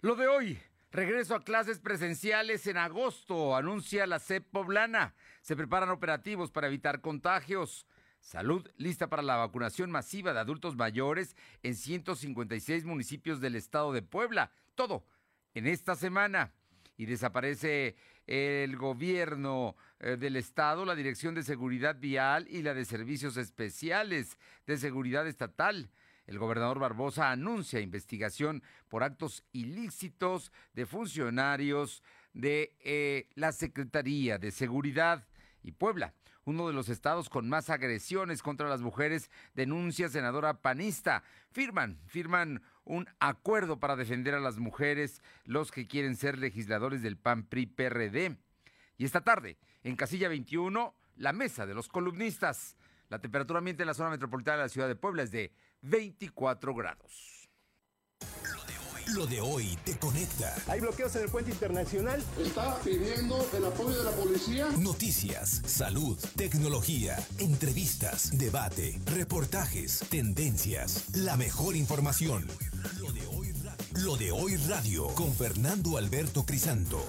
Lo de hoy, regreso a clases presenciales en agosto, anuncia la CEP poblana. Se preparan operativos para evitar contagios. Salud lista para la vacunación masiva de adultos mayores en 156 municipios del estado de Puebla. Todo en esta semana. Y desaparece el gobierno eh, del estado, la Dirección de Seguridad Vial y la de Servicios Especiales de Seguridad Estatal. El gobernador Barbosa anuncia investigación por actos ilícitos de funcionarios de eh, la Secretaría de Seguridad y Puebla, uno de los estados con más agresiones contra las mujeres, denuncia senadora panista. Firman, firman un acuerdo para defender a las mujeres, los que quieren ser legisladores del PAN PRI PRD. Y esta tarde, en casilla 21, la mesa de los columnistas. La temperatura ambiente en la zona metropolitana de la ciudad de Puebla es de 24 grados. Lo de hoy te conecta. Hay bloqueos en el puente internacional. Está pidiendo el apoyo de la policía. Noticias, salud, tecnología, entrevistas, debate, reportajes, tendencias, la mejor información. Lo de hoy, Lo de hoy radio con Fernando Alberto Crisanto.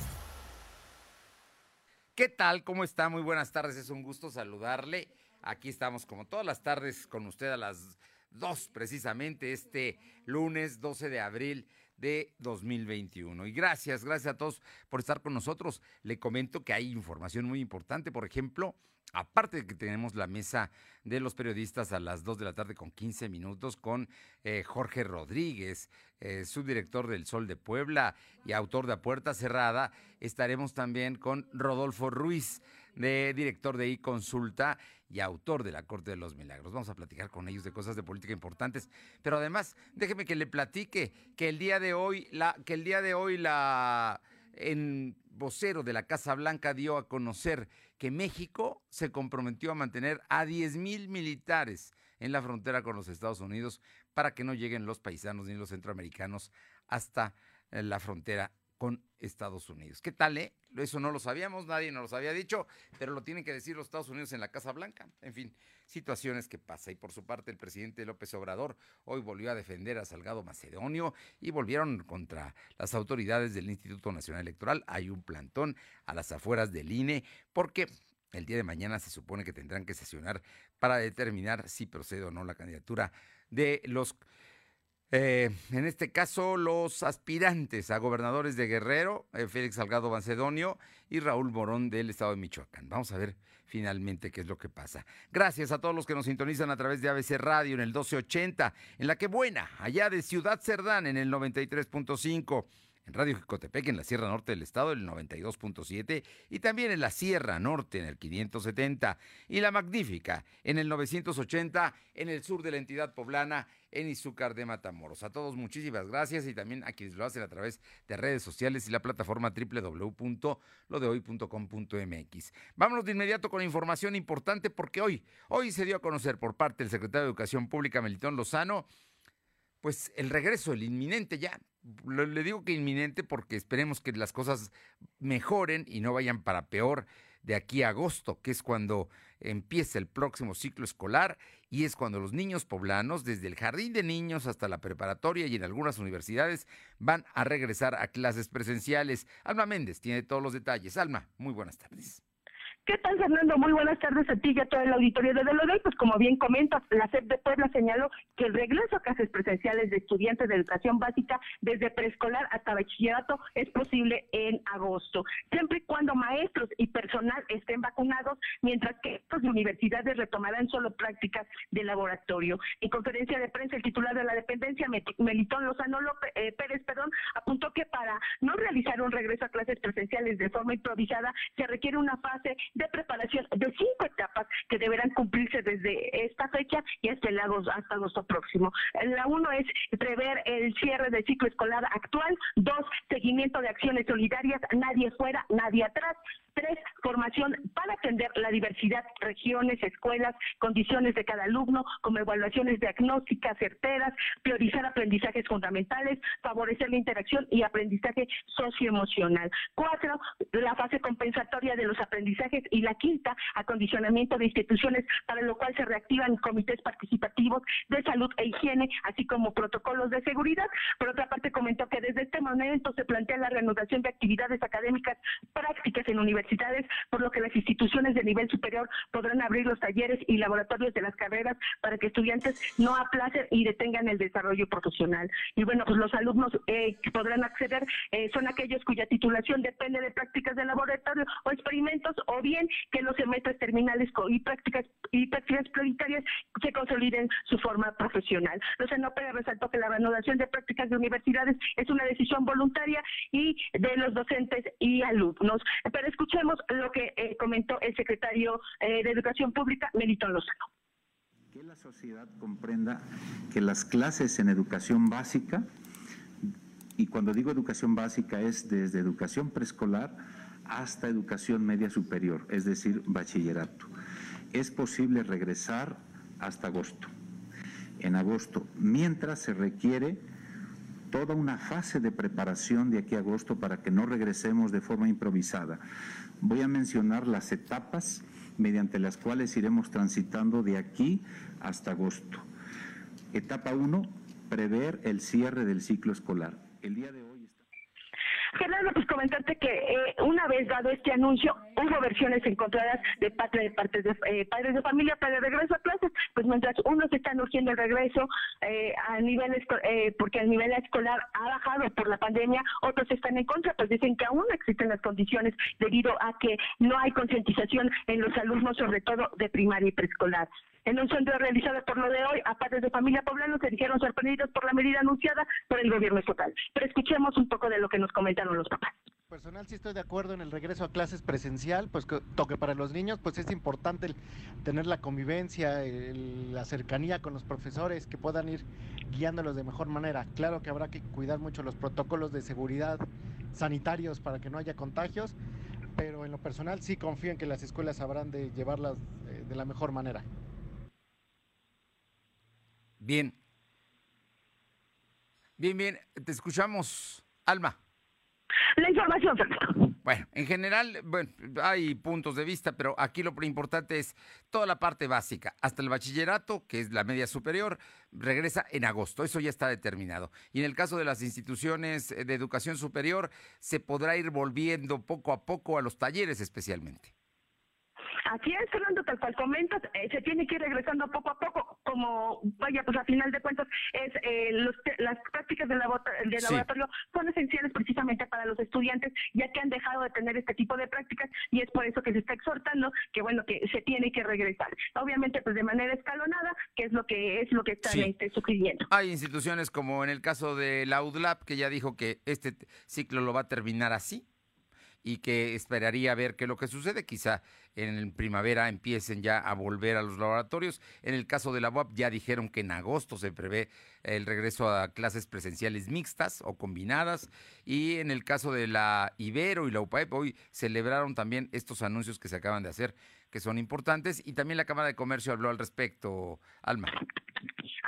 ¿Qué tal? ¿Cómo está? Muy buenas tardes. Es un gusto saludarle. Aquí estamos como todas las tardes con usted a las dos precisamente este lunes 12 de abril de 2021. Y gracias, gracias a todos por estar con nosotros. Le comento que hay información muy importante, por ejemplo, Aparte de que tenemos la mesa de los periodistas a las 2 de la tarde con 15 minutos con eh, Jorge Rodríguez, eh, subdirector del Sol de Puebla y autor de A Puerta Cerrada, estaremos también con Rodolfo Ruiz, de director de iConsulta y autor de la Corte de los Milagros. Vamos a platicar con ellos de cosas de política importantes, pero además déjeme que le platique que el día de hoy la que el día de hoy la en vocero de la Casa Blanca dio a conocer que México se comprometió a mantener a 10 mil militares en la frontera con los Estados Unidos para que no lleguen los paisanos ni los centroamericanos hasta eh, la frontera con Estados Unidos. ¿Qué tal, eh? Eso no lo sabíamos, nadie nos lo había dicho, pero lo tienen que decir los Estados Unidos en la Casa Blanca. En fin, situaciones que pasa. Y por su parte, el presidente López Obrador hoy volvió a defender a Salgado Macedonio y volvieron contra las autoridades del Instituto Nacional Electoral. Hay un plantón a las afueras del INE porque el día de mañana se supone que tendrán que sesionar para determinar si procede o no la candidatura de los eh, en este caso, los aspirantes a gobernadores de Guerrero, eh, Félix Salgado Macedonio y Raúl Morón del estado de Michoacán. Vamos a ver finalmente qué es lo que pasa. Gracias a todos los que nos sintonizan a través de ABC Radio en el 1280, en la que buena, allá de Ciudad Cerdán en el 93.5 en Radio Jicotepec, en la Sierra Norte del Estado, el 92.7, y también en la Sierra Norte, en el 570, y La Magnífica, en el 980, en el sur de la entidad poblana, en Izúcar de Matamoros. A todos muchísimas gracias y también a quienes lo hacen a través de redes sociales y la plataforma www.lodehoy.com.mx. Vámonos de inmediato con información importante porque hoy, hoy se dio a conocer por parte del secretario de Educación Pública, Melitón Lozano, pues el regreso, el inminente ya. Le digo que inminente porque esperemos que las cosas mejoren y no vayan para peor de aquí a agosto, que es cuando empieza el próximo ciclo escolar y es cuando los niños poblanos, desde el jardín de niños hasta la preparatoria y en algunas universidades, van a regresar a clases presenciales. Alma Méndez tiene todos los detalles. Alma, muy buenas tardes. ¿Qué tal, Fernando? Muy buenas tardes a ti y a todo el auditorio de Delodel. Pues como bien comentas, la SEP de Puebla señaló que el regreso a clases presenciales de estudiantes de educación básica desde preescolar hasta bachillerato es posible en agosto, siempre y cuando maestros y personal estén vacunados, mientras que estos universidades retomarán solo prácticas de laboratorio. En conferencia de prensa, el titular de la dependencia, Melitón Lozano López, eh, Pérez, perdón, apuntó que para no realizar un regreso a clases presenciales de forma improvisada se requiere una fase de preparación de cinco etapas que deberán cumplirse desde esta fecha y hasta el agosto, hasta agosto próximo. La uno es prever el cierre del ciclo escolar actual. Dos, seguimiento de acciones solidarias, nadie fuera, nadie atrás. Tres, formación para atender la diversidad, regiones, escuelas, condiciones de cada alumno, como evaluaciones diagnósticas certeras, priorizar aprendizajes fundamentales, favorecer la interacción y aprendizaje socioemocional. Cuatro, la fase compensatoria de los aprendizajes y la quinta, acondicionamiento de instituciones, para lo cual se reactivan comités participativos de salud e higiene, así como protocolos de seguridad. Por otra parte, comentó que desde este momento se plantea la reanudación de actividades académicas prácticas en universidades, por lo que las instituciones de nivel superior podrán abrir los talleres y laboratorios de las carreras para que estudiantes no aplacen y detengan el desarrollo profesional. Y bueno, pues los alumnos eh, que podrán acceder eh, son aquellos cuya titulación depende de prácticas de laboratorio o experimentos, o bien que los semestres terminales y prácticas y prácticas prioritarias se consoliden su forma profesional. Los Pérez resaltó que la reanudación de prácticas de universidades es una decisión voluntaria y de los docentes y alumnos. Pero escuchemos lo que eh, comentó el secretario de Educación Pública, Melitón Lozano que la sociedad comprenda que las clases en educación básica, y cuando digo educación básica es desde educación preescolar hasta educación media superior, es decir, bachillerato, es posible regresar hasta agosto. En agosto, mientras se requiere toda una fase de preparación de aquí a agosto para que no regresemos de forma improvisada. Voy a mencionar las etapas mediante las cuales iremos transitando de aquí hasta agosto. Etapa 1, prever el cierre del ciclo escolar. El día de hoy Fernando, pues comentarte que eh, una vez dado este anuncio, hubo versiones encontradas de parte de partes de eh, padres de familia para el regreso a clases, pues mientras unos están urgiendo el regreso eh, a nivel porque el nivel escolar ha bajado por la pandemia, otros están en contra, pues dicen que aún existen las condiciones debido a que no hay concientización en los alumnos, sobre todo de primaria y preescolar. En un centro realizado por lo de hoy, a padres de familia poblano se dijeron sorprendidos por la medida anunciada por el gobierno estatal. Pero escuchemos un poco de lo que nos comentaron los papás. Personal, sí estoy de acuerdo en el regreso a clases presencial, pues que toque para los niños, pues es importante tener la convivencia, la cercanía con los profesores, que puedan ir guiándolos de mejor manera. Claro que habrá que cuidar mucho los protocolos de seguridad sanitarios para que no haya contagios, pero en lo personal sí confío en que las escuelas sabrán de llevarlas eh, de la mejor manera. Bien. Bien, bien. Te escuchamos, Alma. La información, Bueno, en general, bueno, hay puntos de vista, pero aquí lo importante es toda la parte básica, hasta el bachillerato, que es la media superior, regresa en agosto, eso ya está determinado. Y en el caso de las instituciones de educación superior, se podrá ir volviendo poco a poco a los talleres especialmente. Aquí es, Fernando, tal cual comentas, eh, se tiene que ir regresando poco a poco, como, vaya, pues a final de cuentas, es eh, las prácticas del, laboratorio son esenciales precisamente para los estudiantes, ya que han dejado de tener este tipo de prácticas y es por eso que se está exhortando que, bueno, que se tiene que regresar. Obviamente, pues de manera escalonada, que es lo que es lo que están este, sugiriendo. Hay instituciones como en el caso de la UDLAP, que ya dijo que este ciclo lo va a terminar así y que esperaría ver qué es lo que sucede. Quizá en primavera empiecen ya a volver a los laboratorios. En el caso de la UAP ya dijeron que en agosto se prevé el regreso a clases presenciales mixtas o combinadas. Y en el caso de la Ibero y la UPAEP hoy celebraron también estos anuncios que se acaban de hacer, que son importantes. Y también la Cámara de Comercio habló al respecto, Alma.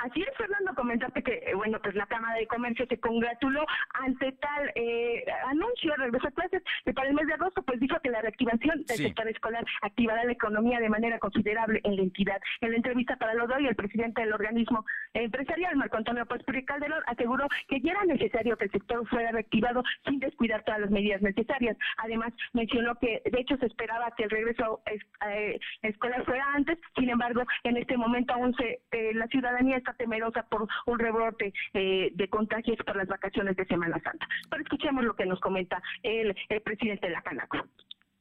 Así es, Fernando, comentarte que, eh, bueno, pues la Cámara de Comercio se congratuló ante tal eh, anuncio de regreso a clases, que para el mes de agosto, pues dijo que la reactivación del sector escolar activará la economía de manera considerable en la entidad. En la entrevista para lo de hoy, el presidente del organismo empresarial, Marco Antonio Pérez Calderón, aseguró que ya era necesario que el sector fuera reactivado sin descuidar todas las medidas necesarias. Además, mencionó que, de hecho, se esperaba que el regreso eh, escolar fuera antes, sin embargo, en este momento aún se, la ciudadanía está temerosa por un rebrote eh, de contagios para las vacaciones de Semana Santa. Pero escuchemos lo que nos comenta el, presidente de la Canaco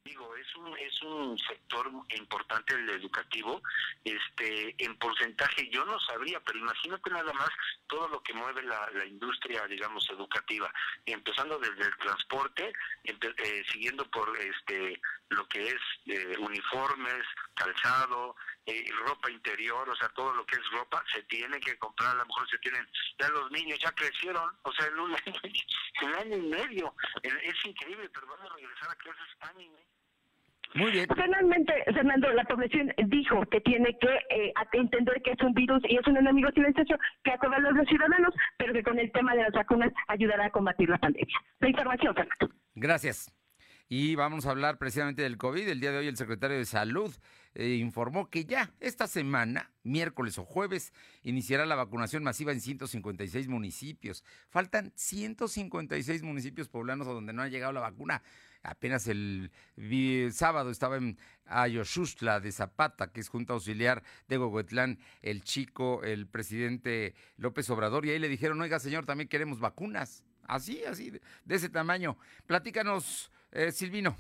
digo es un es un sector importante el educativo este en porcentaje yo no sabría pero imagínate nada más todo lo que mueve la, industria digamos educativa empezando desde el transporte eh, siguiendo por este lo que es eh, uniformes calzado eh, ropa interior, o sea, todo lo que es ropa, se tiene que comprar, a lo mejor se tienen, ya los niños ya crecieron, o sea, en un año, año y medio, es increíble, pero van a regresar a clases año Muy bien. Finalmente, Fernando, la población dijo que tiene que eh, entender que es un virus y es un enemigo silencioso que acordarlo a los ciudadanos, pero que con el tema de las vacunas ayudará a combatir la pandemia. La información, Fernando. Gracias. Y vamos a hablar precisamente del COVID. El día de hoy el secretario de Salud eh, informó que ya esta semana, miércoles o jueves, iniciará la vacunación masiva en 156 municipios. Faltan 156 municipios poblanos a donde no ha llegado la vacuna. Apenas el sábado estaba en Ayoshustla de Zapata, que es Junta Auxiliar de Gogotlán, el chico, el presidente López Obrador, y ahí le dijeron, oiga señor, también queremos vacunas. Así, así, de ese tamaño. Platícanos eh, Silvino.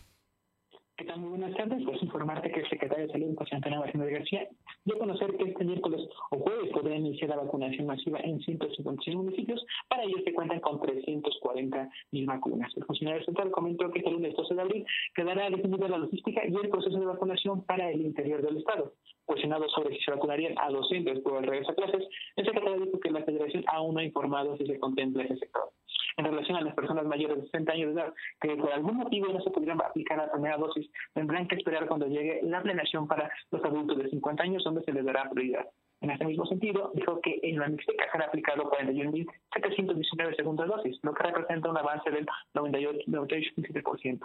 ¿Qué? Muy buenas tardes. Pues informarte que el secretario de Salud, José Antonio Martínez García, dio a conocer que este miércoles o jueves podrá iniciar la vacunación masiva en 156 municipios. Para ello se cuentan con 340 mil vacunas. El funcionario central comentó que este lunes 12 de abril quedará definida la logística y el proceso de vacunación para el interior del Estado. Cuestionado sobre si se vacunarían a docentes por el regreso a clases, el secretario dijo que la federación aún no ha informado si se contempla ese sector en relación a las personas mayores de 60 años de edad que por algún motivo no se pudieran aplicar la primera dosis, tendrán que esperar cuando llegue la planeación para los adultos de 50 años, donde se les dará prioridad. En este mismo sentido, dijo que en la Mixteca se han aplicado 41.719 segundas dosis, lo que representa un avance del 98,7%.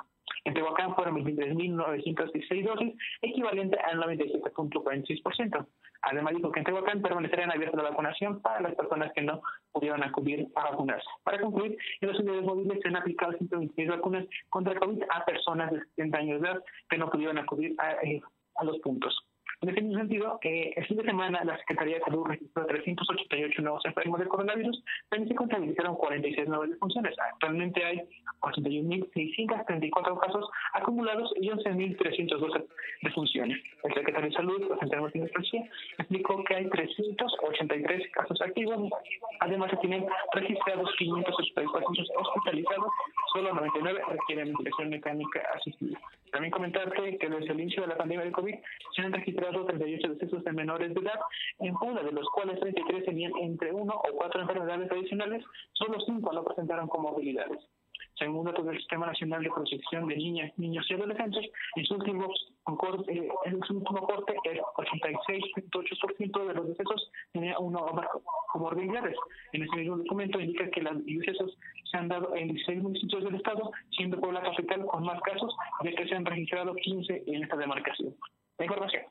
En Tehuacán fueron 23.916 dosis, equivalente al 97.46%. Además dijo que en Tehuacán permanecerían abiertas la vacunación para las personas que no pudieron acudir a vacunarse. Para concluir, en los unidades móviles se han aplicado 126 vacunas contra COVID a personas de 70 años de edad que no pudieron acudir a, eh, a los puntos. En ese mismo sentido, eh, el fin de semana la Secretaría de Salud registró 388 nuevos enfermos de coronavirus, también se contabilizaron 46 nuevas defunciones. Actualmente hay 81.634 casos acumulados y 11.312 defunciones. El secretario de Salud, José Martínez García, explicó que hay 383 casos activos, además se tienen registrados 584 hospitalizados, solo 99 requieren ventilación mecánica asistida. También comentarte que desde el inicio de la pandemia del COVID se han registrado 38 decesos de menores de edad en Puebla, de los cuales 33 tenían entre uno o cuatro enfermedades adicionales, solo cinco no presentaron comorbilidades. Según datos del Sistema Nacional de Protección de Niñas, Niños y Adolescentes, en su último corte, eh, en su último corte el 86.8% de los decesos tenía una o más comorbilidades. En ese mismo documento indica que los decesos se han dado en 16 municipios del estado, siendo Puebla capital con más casos, de que se han registrado 15 en esta demarcación. La información.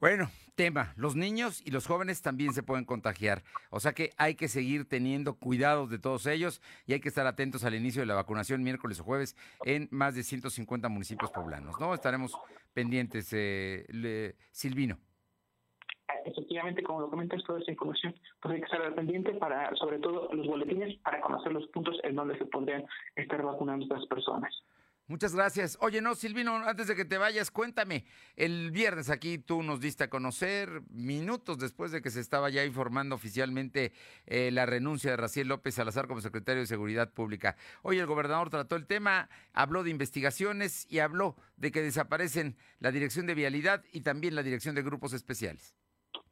Bueno, tema, los niños y los jóvenes también se pueden contagiar, o sea que hay que seguir teniendo cuidados de todos ellos y hay que estar atentos al inicio de la vacunación miércoles o jueves en más de 150 municipios poblanos, ¿no? Estaremos pendientes, eh, Silvino efectivamente, como lo comentas, toda esa información pues hay que estar pendiente para, sobre todo, los boletines para conocer los puntos en donde se podrían estar vacunando estas personas. Muchas gracias. Oye, no, Silvino, antes de que te vayas, cuéntame. El viernes aquí tú nos diste a conocer, minutos después de que se estaba ya informando oficialmente eh, la renuncia de Raciel López Salazar como secretario de Seguridad Pública. Hoy el gobernador trató el tema, habló de investigaciones y habló de que desaparecen la dirección de vialidad y también la dirección de grupos especiales.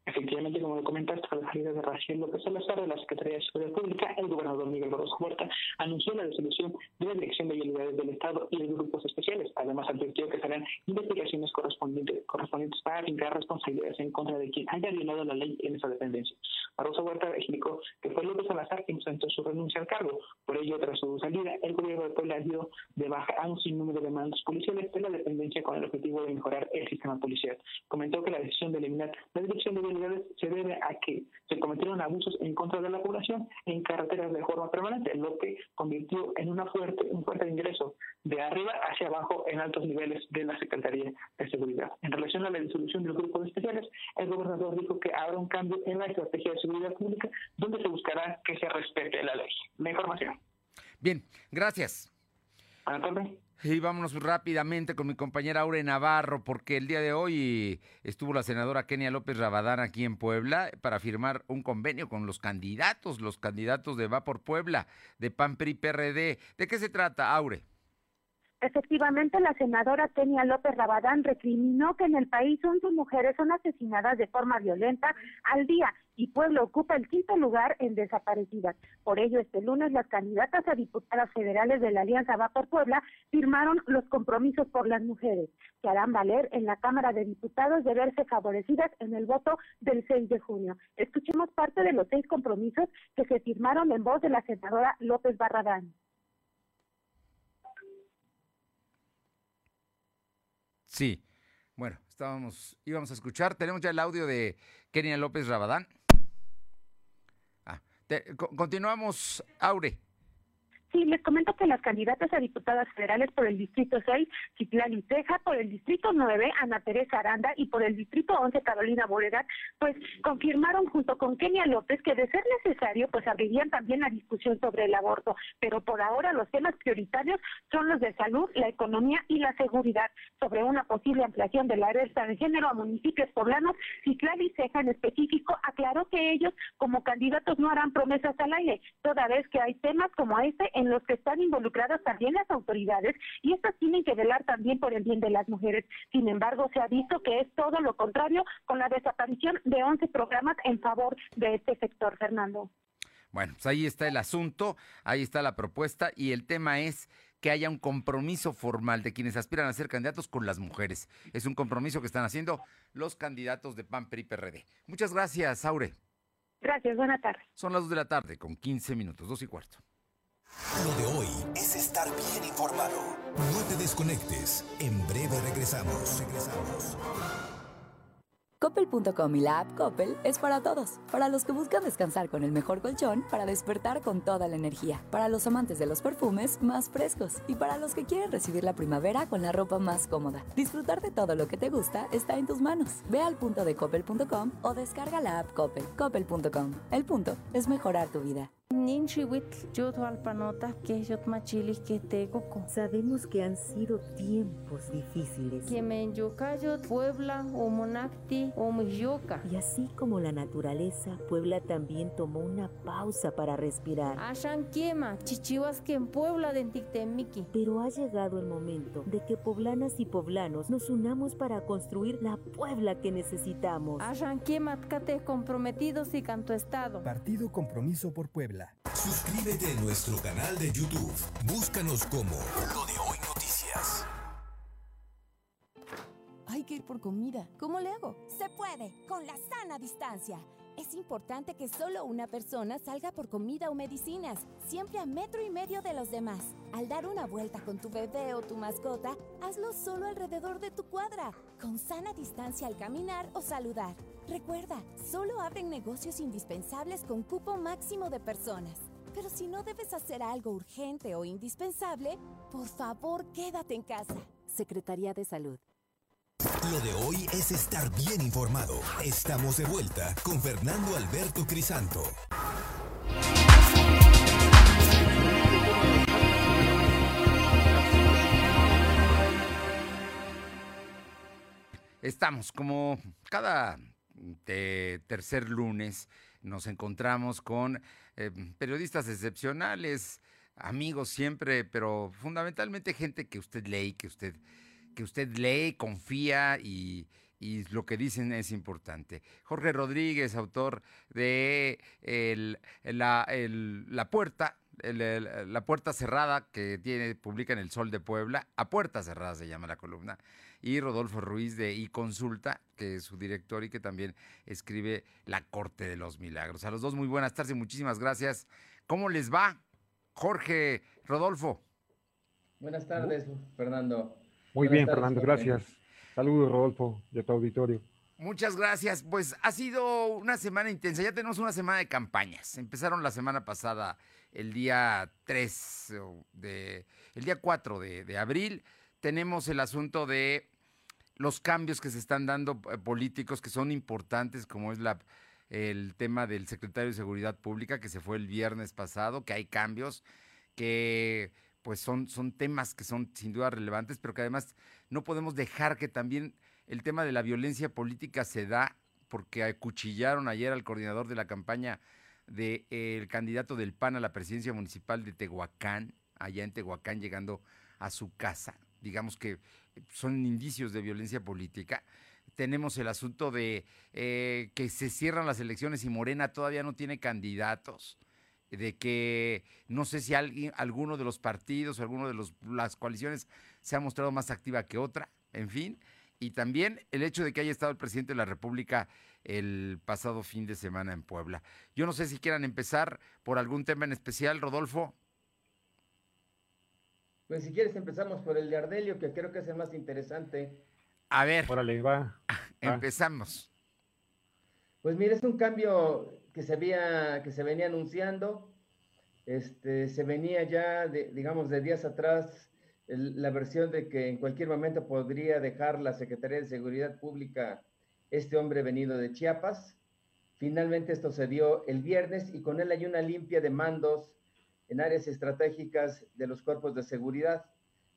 Efectivamente, como lo comentaste, a la salida de Raciel López Salazar de la Secretaría de Seguridad Pública, el gobernador Miguel Barroso Huerta anunció la disolución de la Dirección de Vialidades del Estado y de grupos especiales. Además, advirtió que serán investigaciones correspondientes, correspondientes para aplicar responsabilidades en contra de quien haya violado la ley en esa dependencia. Barroso Huerta explicó que fue López Salazar quien presentó su renuncia al cargo. Por ello, tras su salida, el gobierno de Puebla dio de baja a un sinnúmero de mandos policiales de la dependencia con el objetivo de mejorar el sistema policial. Comentó que la decisión de eliminar la Dirección de se debe a que se cometieron abusos en contra de la población en carreteras de forma permanente, lo que convirtió en una fuerte, un fuerte ingreso de arriba hacia abajo en altos niveles de la Secretaría de Seguridad. En relación a la disolución del grupo de especiales, el gobernador dijo que habrá un cambio en la estrategia de seguridad pública donde se buscará que se respete la ley. La información. Bien, gracias. Buenas tardes. Y vámonos rápidamente con mi compañera Aure Navarro, porque el día de hoy estuvo la senadora Kenia López Rabadán aquí en Puebla para firmar un convenio con los candidatos, los candidatos de Va por Puebla, de PAN PRI PRD. ¿De qué se trata, Aure? Efectivamente, la senadora Kenia López Rabadán recriminó que en el país 11 mujeres son asesinadas de forma violenta al día y Pueblo ocupa el quinto lugar en desaparecidas. Por ello, este lunes las candidatas a diputadas federales de la Alianza Va por Puebla firmaron los compromisos por las mujeres que harán valer en la Cámara de Diputados de verse favorecidas en el voto del 6 de junio. Escuchemos parte de los seis compromisos que se firmaron en voz de la senadora López Barradán. Sí. Bueno, estábamos, íbamos a escuchar. Tenemos ya el audio de Kenia López Rabadán. Ah, continuamos, Aure. Sí, les comento que las candidatas a diputadas federales por el Distrito 6, Citlali Ceja, por el Distrito 9, Ana Teresa Aranda, y por el Distrito 11, Carolina Boregat, pues confirmaron junto con Kenia López que de ser necesario, pues abrirían también la discusión sobre el aborto. Pero por ahora los temas prioritarios son los de salud, la economía y la seguridad. Sobre una posible ampliación de la alerta de género a municipios poblanos, Citlali Ceja en específico aclaró que ellos como candidatos no harán promesas al aire, toda vez que hay temas como este en los que están involucradas también las autoridades y estas tienen que velar también por el bien de las mujeres. Sin embargo, se ha visto que es todo lo contrario con la desaparición de 11 programas en favor de este sector, Fernando. Bueno, pues ahí está el asunto, ahí está la propuesta y el tema es que haya un compromiso formal de quienes aspiran a ser candidatos con las mujeres. Es un compromiso que están haciendo los candidatos de PAN, PRI, PRD. Muchas gracias, Aure. Gracias, buena tarde. Son las 2 de la tarde con 15 minutos, dos y cuarto. Lo de hoy es estar bien informado. No te desconectes. En breve regresamos. Regresamos. Coppel.com y la app Coppel es para todos. Para los que buscan descansar con el mejor colchón, para despertar con toda la energía. Para los amantes de los perfumes más frescos. Y para los que quieren recibir la primavera con la ropa más cómoda. Disfrutar de todo lo que te gusta está en tus manos. Ve al punto de Coppel.com o descarga la app Coppel. Coppel.com. El punto es mejorar tu vida. Sabemos que han sido tiempos difíciles. Puebla, Y así como la naturaleza, Puebla también tomó una pausa para respirar. Puebla Pero ha llegado el momento de que poblanas y poblanos nos unamos para construir la Puebla que necesitamos. comprometidos y canto estado. Partido Compromiso por Puebla. Suscríbete a nuestro canal de YouTube. Búscanos como Lo de Hoy Noticias. Hay que ir por comida. ¿Cómo le hago? Se puede, con la sana distancia. Es importante que solo una persona salga por comida o medicinas, siempre a metro y medio de los demás. Al dar una vuelta con tu bebé o tu mascota, hazlo solo alrededor de tu cuadra, con sana distancia al caminar o saludar. Recuerda, solo abren negocios indispensables con cupo máximo de personas. Pero si no debes hacer algo urgente o indispensable, por favor quédate en casa. Secretaría de Salud. Lo de hoy es estar bien informado. Estamos de vuelta con Fernando Alberto Crisanto. Estamos como cada tercer lunes nos encontramos con eh, periodistas excepcionales, amigos siempre, pero fundamentalmente gente que usted lee, que usted, que usted lee, confía y, lo que dicen es importante. Jorge Rodríguez, autor de la, la, Puerta, La Puerta Cerrada, que tiene, publica en El Sol de Puebla, a Puerta Cerrada se llama la columna y Rodolfo Ruiz de iConsulta, que es su director y que también escribe La Corte de los Milagros. A los dos muy buenas tardes y muchísimas gracias. ¿Cómo les va? Jorge, Rodolfo. Buenas tardes, Fernando. Muy bien, Fernando, gracias. Saludos, Rodolfo, y a tu auditorio. Muchas gracias. Pues ha sido una semana intensa. Ya tenemos una semana de campañas. Empezaron la semana pasada, el día 3, de, el día 4 de abril tenemos el asunto de los cambios que se están dando eh, políticos que son importantes, como es la, el tema del secretario de Seguridad Pública, que se fue el viernes pasado, que hay cambios, que pues son, son temas que son sin duda relevantes, pero que además no podemos dejar que también el tema de la violencia política se da porque acuchillaron ayer al coordinador de la campaña del candidato del PAN a la presidencia municipal de Tehuacán, allá en Tehuacán, llegando a su casa, digamos que son indicios de violencia política. Tenemos el asunto de eh, que se cierran las elecciones y Morena todavía no tiene candidatos de que no sé si alguien, alguno de los partidos o alguno de los, las coaliciones se ha mostrado más activa que otra, en fin, y también el hecho de que haya estado el presidente de la República el pasado fin de semana en Puebla. Yo no sé si quieran empezar por algún tema en especial, Rodolfo. Pues si quieres empezamos por el de Ardelio, que creo que es el más interesante. A ver. Órale, va. Empezamos. Pues mira, es un cambio que se había, que se venía anunciando. Este, se venía ya, de, digamos, de días atrás, la versión de que en cualquier momento podría dejar la Secretaría de Seguridad Pública este hombre venido de Chiapas. Finalmente esto se dio el viernes y con él hay una limpia de mandos en áreas estratégicas de los cuerpos de seguridad.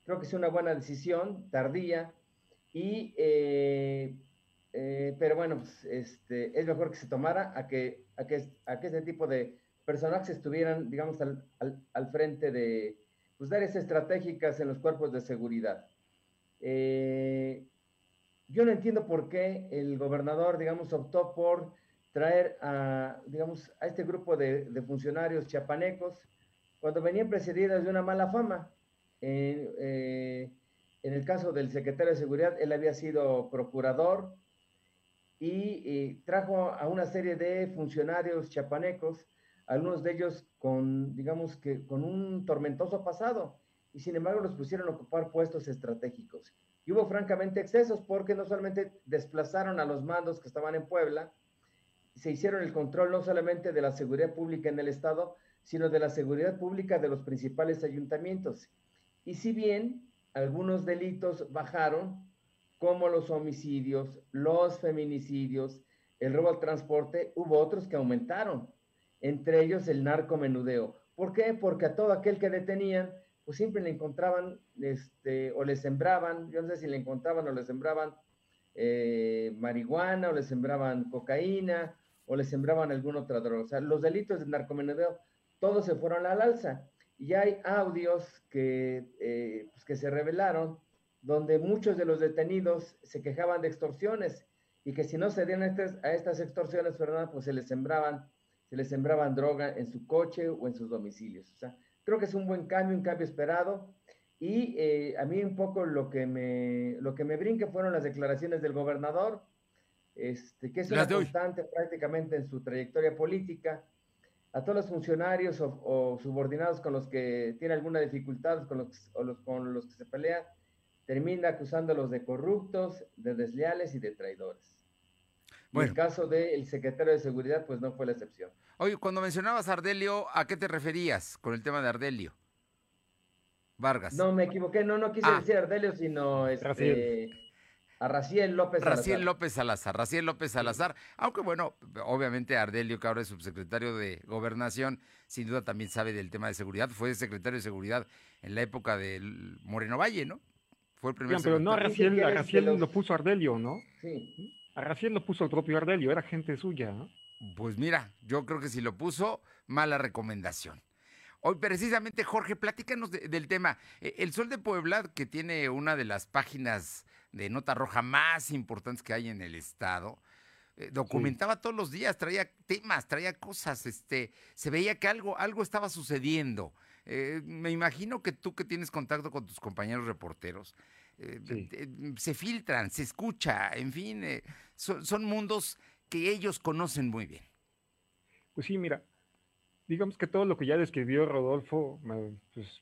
Creo que es una buena decisión, tardía, y, eh, eh, pero bueno, pues, este, es mejor que se tomara a que, a que, a que ese tipo de personajes estuvieran, digamos, al, al, frente de pues, áreas estratégicas en los cuerpos de seguridad. Eh, yo no entiendo por qué el gobernador, digamos, optó por traer a, digamos, a este grupo de, de funcionarios chiapanecos cuando venían precedidas de una mala fama. Eh, en el caso del secretario de Seguridad, él había sido procurador y, trajo a una serie de funcionarios chapanecos, algunos de ellos con, digamos que, con un tormentoso pasado, y sin embargo los pusieron a ocupar puestos estratégicos. Y hubo francamente excesos porque no solamente desplazaron a los mandos que estaban en Puebla, se hicieron el control no solamente de la seguridad pública en el Estado, sino de la seguridad pública de los principales ayuntamientos. Y si bien algunos delitos bajaron, como los homicidios, los feminicidios, el robo al transporte, hubo otros que aumentaron, entre ellos el narcomenudeo. ¿Por qué? Porque a todo aquel que detenían, pues siempre le encontraban, este, o le sembraban, yo no sé si le encontraban o le sembraban eh, marihuana, o le sembraban cocaína, o le sembraban alguna otra droga. O sea, los delitos de narcomenudeo todos se fueron al alza. Y hay audios que, eh, pues, que se revelaron donde muchos de los detenidos se quejaban de extorsiones y que si no se dieron a estas extorsiones, Fernanda, pues se les sembraban, se les sembraban droga en su coche o en sus domicilios. O sea, creo que es un buen cambio, un cambio esperado. Y eh, a mí un poco lo que me, lo que me brinca fueron las declaraciones del gobernador, este, que es una constante prácticamente en su trayectoria política a todos los funcionarios o, subordinados con los que tiene alguna dificultad con los, o los, con los que se pelea, termina acusándolos de corruptos, de desleales y de traidores. Bueno. En el caso del secretario de Seguridad, pues no fue la excepción. Oye, cuando mencionabas a Ardelio, ¿a qué te referías con el tema de Ardelio? Vargas. No, me equivoqué, no, no quise ah. decir Ardelio, sino este, a Raciel López Salazar. Raciel López Salazar, Raciel López Salazar, aunque bueno, obviamente Ardelio, que ahora es subsecretario de Gobernación, sin duda también sabe del tema de seguridad, fue secretario de Seguridad en la época del Moreno Valle, ¿no? Fue el primer Pero no, a Raciel, a Raciel lo puso Ardelio, ¿no? Sí. A Raciel lo puso el propio Ardelio, era gente suya, ¿no? Pues mira, yo creo que si lo puso, mala recomendación. Hoy precisamente, Jorge, platícanos del tema. E, el Sol de Puebla, que tiene una de las páginas de nota roja más importantes que hay en el estado. Eh, documentaba todos los días, traía temas, traía cosas, este, se veía que algo, algo estaba sucediendo. Eh, me imagino que tú que tienes contacto con tus compañeros reporteros, eh, se filtran, se escucha, en fin, son, son, mundos que ellos conocen muy bien. Pues sí, mira, digamos que todo lo que ya describió Rodolfo, pues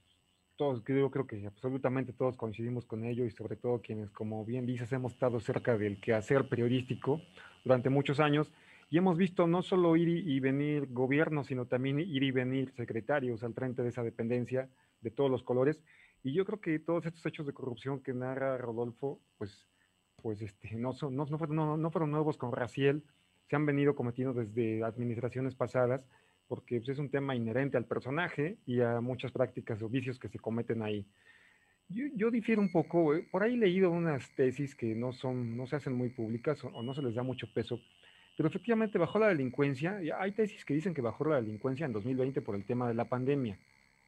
todos, creo, creo que absolutamente todos coincidimos con ello y sobre todo quienes, como bien dices, hemos estado cerca del quehacer periodístico durante muchos años y hemos visto no solo ir y venir gobiernos, sino también ir y venir secretarios al frente de esa dependencia de todos los colores. Y yo creo que todos estos hechos de corrupción que narra Rodolfo, pues, pues este, no, son, no, no, fueron, no fueron nuevos con Raciel, se han venido cometiendo desde administraciones pasadas porque pues, es un tema inherente al personaje y a muchas prácticas o vicios que se cometen ahí. Yo, difiero un poco, eh, por ahí he leído unas tesis que no, son, no se hacen muy públicas o, no se les da mucho peso, pero efectivamente bajó la delincuencia, hay tesis que dicen que bajó la delincuencia en 2020 por el tema de la pandemia,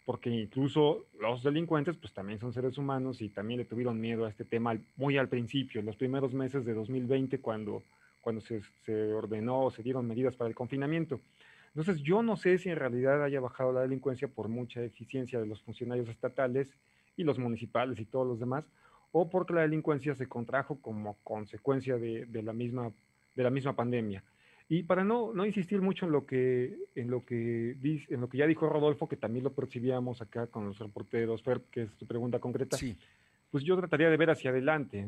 porque incluso los delincuentes pues también son seres humanos y también le tuvieron miedo a este tema muy al principio, en los primeros meses de 2020 cuando, cuando se, se ordenó o se dieron medidas para el confinamiento. Entonces yo no sé si en realidad haya bajado la delincuencia por mucha eficiencia de los funcionarios estatales y los municipales y todos los demás, o porque la delincuencia se contrajo como consecuencia de, de la, misma, de la misma pandemia. Y para no, no insistir mucho en lo, que, en, lo que, en lo que ya dijo Rodolfo, que también lo percibíamos acá con los reporteros, Fer, que es tu pregunta concreta, pues yo trataría de ver hacia adelante.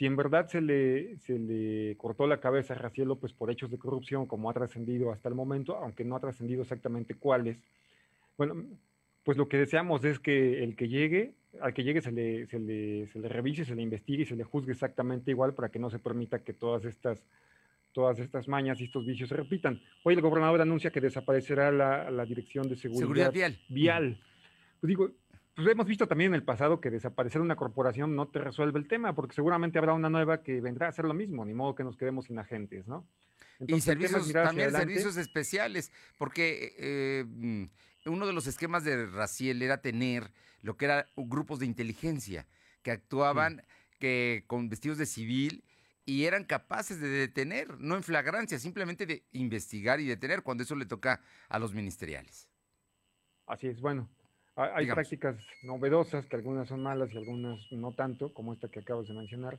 Si en verdad se le, se le cortó la cabeza a Raciel López por hechos de corrupción, como ha trascendido hasta el momento, aunque no ha trascendido exactamente cuáles, bueno, pues lo que deseamos es que el que llegue, al que llegue se le, se le, se le revise, se le investigue y se le juzgue exactamente igual para que no se permita que todas estas todas estas mañas y estos vicios se repitan. Hoy el gobernador anuncia que desaparecerá la, la Dirección de Seguridad, Vial. Pues digo, pues hemos visto también en el pasado que desaparecer una corporación no te resuelve el tema, porque seguramente habrá una nueva que vendrá a hacer lo mismo, ni modo que nos quedemos sin agentes, ¿no? y servicios, también servicios especiales, porque eh, mm, uno de los esquemas de Raciel era tener lo que eran grupos de inteligencia que actuaban que con vestidos de civil y eran capaces de detener, no en flagrancia, simplemente de investigar y detener cuando eso le toca a los ministeriales. Así es, bueno, hay prácticas novedosas, que algunas son malas y algunas no tanto, como esta que acabas de mencionar,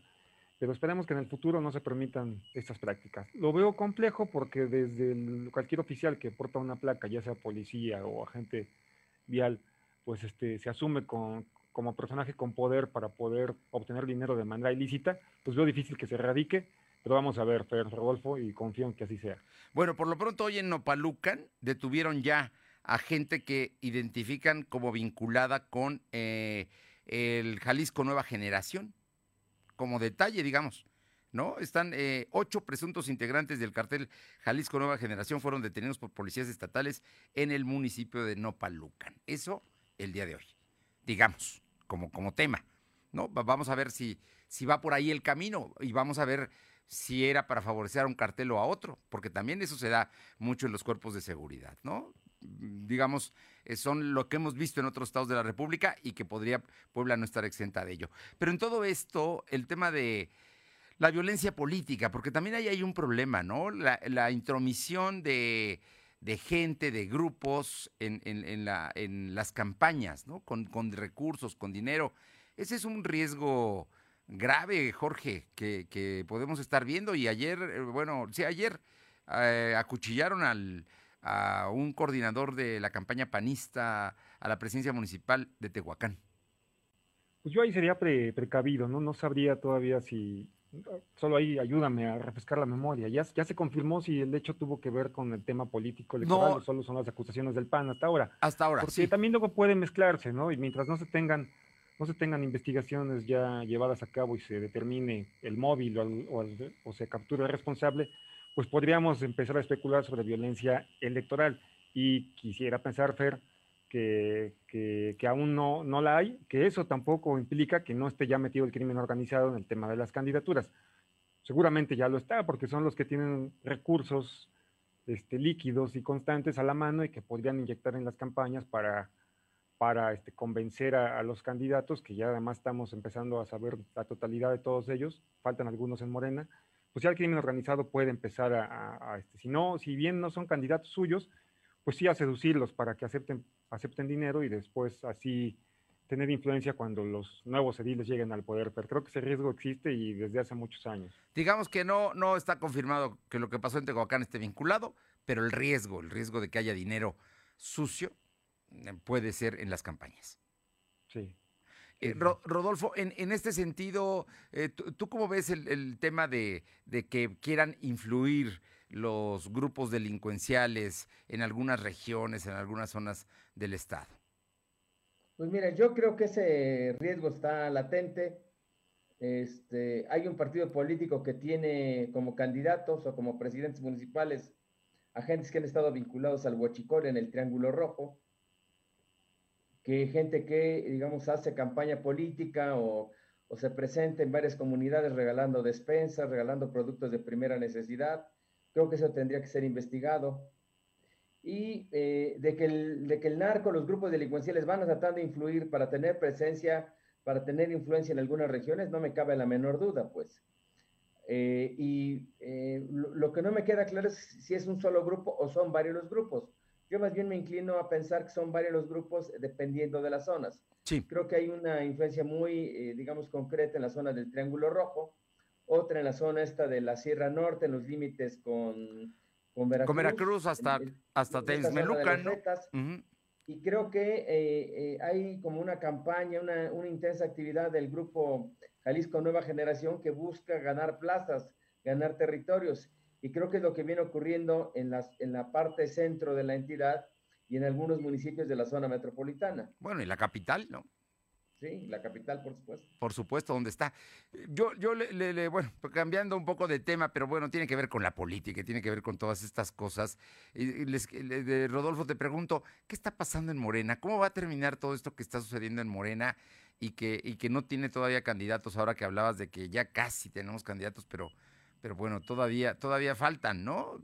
pero esperemos que en el futuro no se permitan estas prácticas. Lo veo complejo porque desde cualquier oficial que porta una placa, ya sea policía o agente vial, pues este, se asume con, como personaje con poder para poder obtener dinero de manera ilícita, pues veo difícil que se erradique, pero vamos a ver, Fer Rodolfo, y confío en que así sea. Bueno, por lo pronto hoy en Nopalucan detuvieron ya a gente que identifican como vinculada con eh, el Jalisco Nueva Generación, como detalle, digamos. ¿No? Están eh, ocho presuntos integrantes del cartel Jalisco Nueva Generación fueron detenidos por policías estatales en el municipio de Nopalucan. Eso el día de hoy digamos, como, como tema. ¿no? Vamos a ver si, si va por ahí el camino y vamos a ver si era para favorecer a un cartel o a otro, porque también eso se da mucho en los cuerpos de seguridad, ¿no? Digamos, eh, son lo que hemos visto en otros estados de la República y que podría Puebla no estar exenta de ello. Pero en todo esto, el tema de la violencia política, porque también ahí hay un problema, ¿no? la intromisión de de gente, de grupos en, en, la, en las campañas, ¿no? Con, con, recursos, con dinero. Ese es un riesgo grave, Jorge, que, que podemos estar viendo. Y ayer, eh, bueno, sí, ayer eh, acuchillaron al, a un coordinador de la campaña panista a la presidencia municipal de Tehuacán. Pues yo ahí sería precavido, ¿no? No sabría todavía si, solo ahí ayúdame a refrescar la memoria. ¿Ya, ya se confirmó si el hecho tuvo que ver con el tema político electoral o solo son las acusaciones del PAN hasta ahora? Hasta ahora, Porque también luego puede mezclarse, ¿no? Y mientras no se tengan no se tengan investigaciones ya llevadas a cabo y se determine el móvil o, o se capture el responsable, pues podríamos empezar a especular sobre violencia electoral. Y quisiera pensar, Fer, que, que, aún no, no la hay, que eso tampoco implica que no esté ya metido el crimen organizado en el tema de las candidaturas. Seguramente ya lo está, porque son los que tienen recursos este, líquidos y constantes a la mano y que podrían inyectar en las campañas para, para este, convencer a, los candidatos, que ya además estamos empezando a saber la totalidad de todos ellos, faltan algunos en Morena, pues ya el crimen organizado puede empezar a, a este, si no, si bien no son candidatos suyos, pues sí a seducirlos para que acepten acepten dinero y después así tener influencia cuando los nuevos ediles lleguen al poder. Pero creo que ese riesgo existe y desde hace muchos años. Digamos que no, no está confirmado que lo que pasó en Tehuacán esté vinculado, pero el riesgo, el riesgo de que haya dinero sucio eh, puede ser en las campañas. Sí. Eh, Rodolfo, en, este sentido, eh, ¿tú, cómo ves el, tema de, de, que quieran influir los grupos delincuenciales en algunas regiones, en algunas zonas del Estado? Pues mira, yo creo que ese riesgo está latente. Este, hay un partido político que tiene como candidatos o como presidentes municipales agentes que han estado vinculados al huachicol en el Triángulo Rojo, que gente que, digamos, hace campaña política o, se presenta en varias comunidades regalando despensas, regalando productos de primera necesidad, Creo que eso tendría que ser investigado. y eh, de, que el, de que el narco, los grupos delincuenciales van a tratar de influir para tener presencia, para tener influencia en algunas regiones, no me cabe la menor duda, pues. Eh, y eh, lo, lo, que no me queda claro es si es un solo grupo o son varios los grupos. Yo más bien me inclino a pensar que son varios los grupos dependiendo de las zonas. Sí. Creo que hay una influencia muy, digamos, concreta en la zona del Triángulo Rojo, otra en la zona esta de la Sierra Norte, en los límites con, con Veracruz. Con Veracruz hasta, hasta Texmelucan, ¿no? Uh -huh. Y creo que eh, eh, hay como una campaña, una, una, intensa actividad del grupo Jalisco Nueva Generación que busca ganar plazas, ganar territorios. Y creo que es lo que viene ocurriendo en, las, en la parte centro de la entidad y en algunos municipios de la zona metropolitana. Bueno, y la capital, ¿no? Sí, la capital, por supuesto. Por supuesto, ¿dónde está? Yo, yo le, le, le, bueno, cambiando un poco de tema, pero bueno, tiene que ver con la política, tiene que ver con todas estas cosas. Y les, de Rodolfo, te pregunto, ¿qué está pasando en Morena? ¿Cómo va a terminar todo esto que está sucediendo en Morena y que, y que no tiene todavía candidatos? Ahora que hablabas de que ya casi tenemos candidatos, pero, pero bueno, todavía, todavía faltan, ¿no?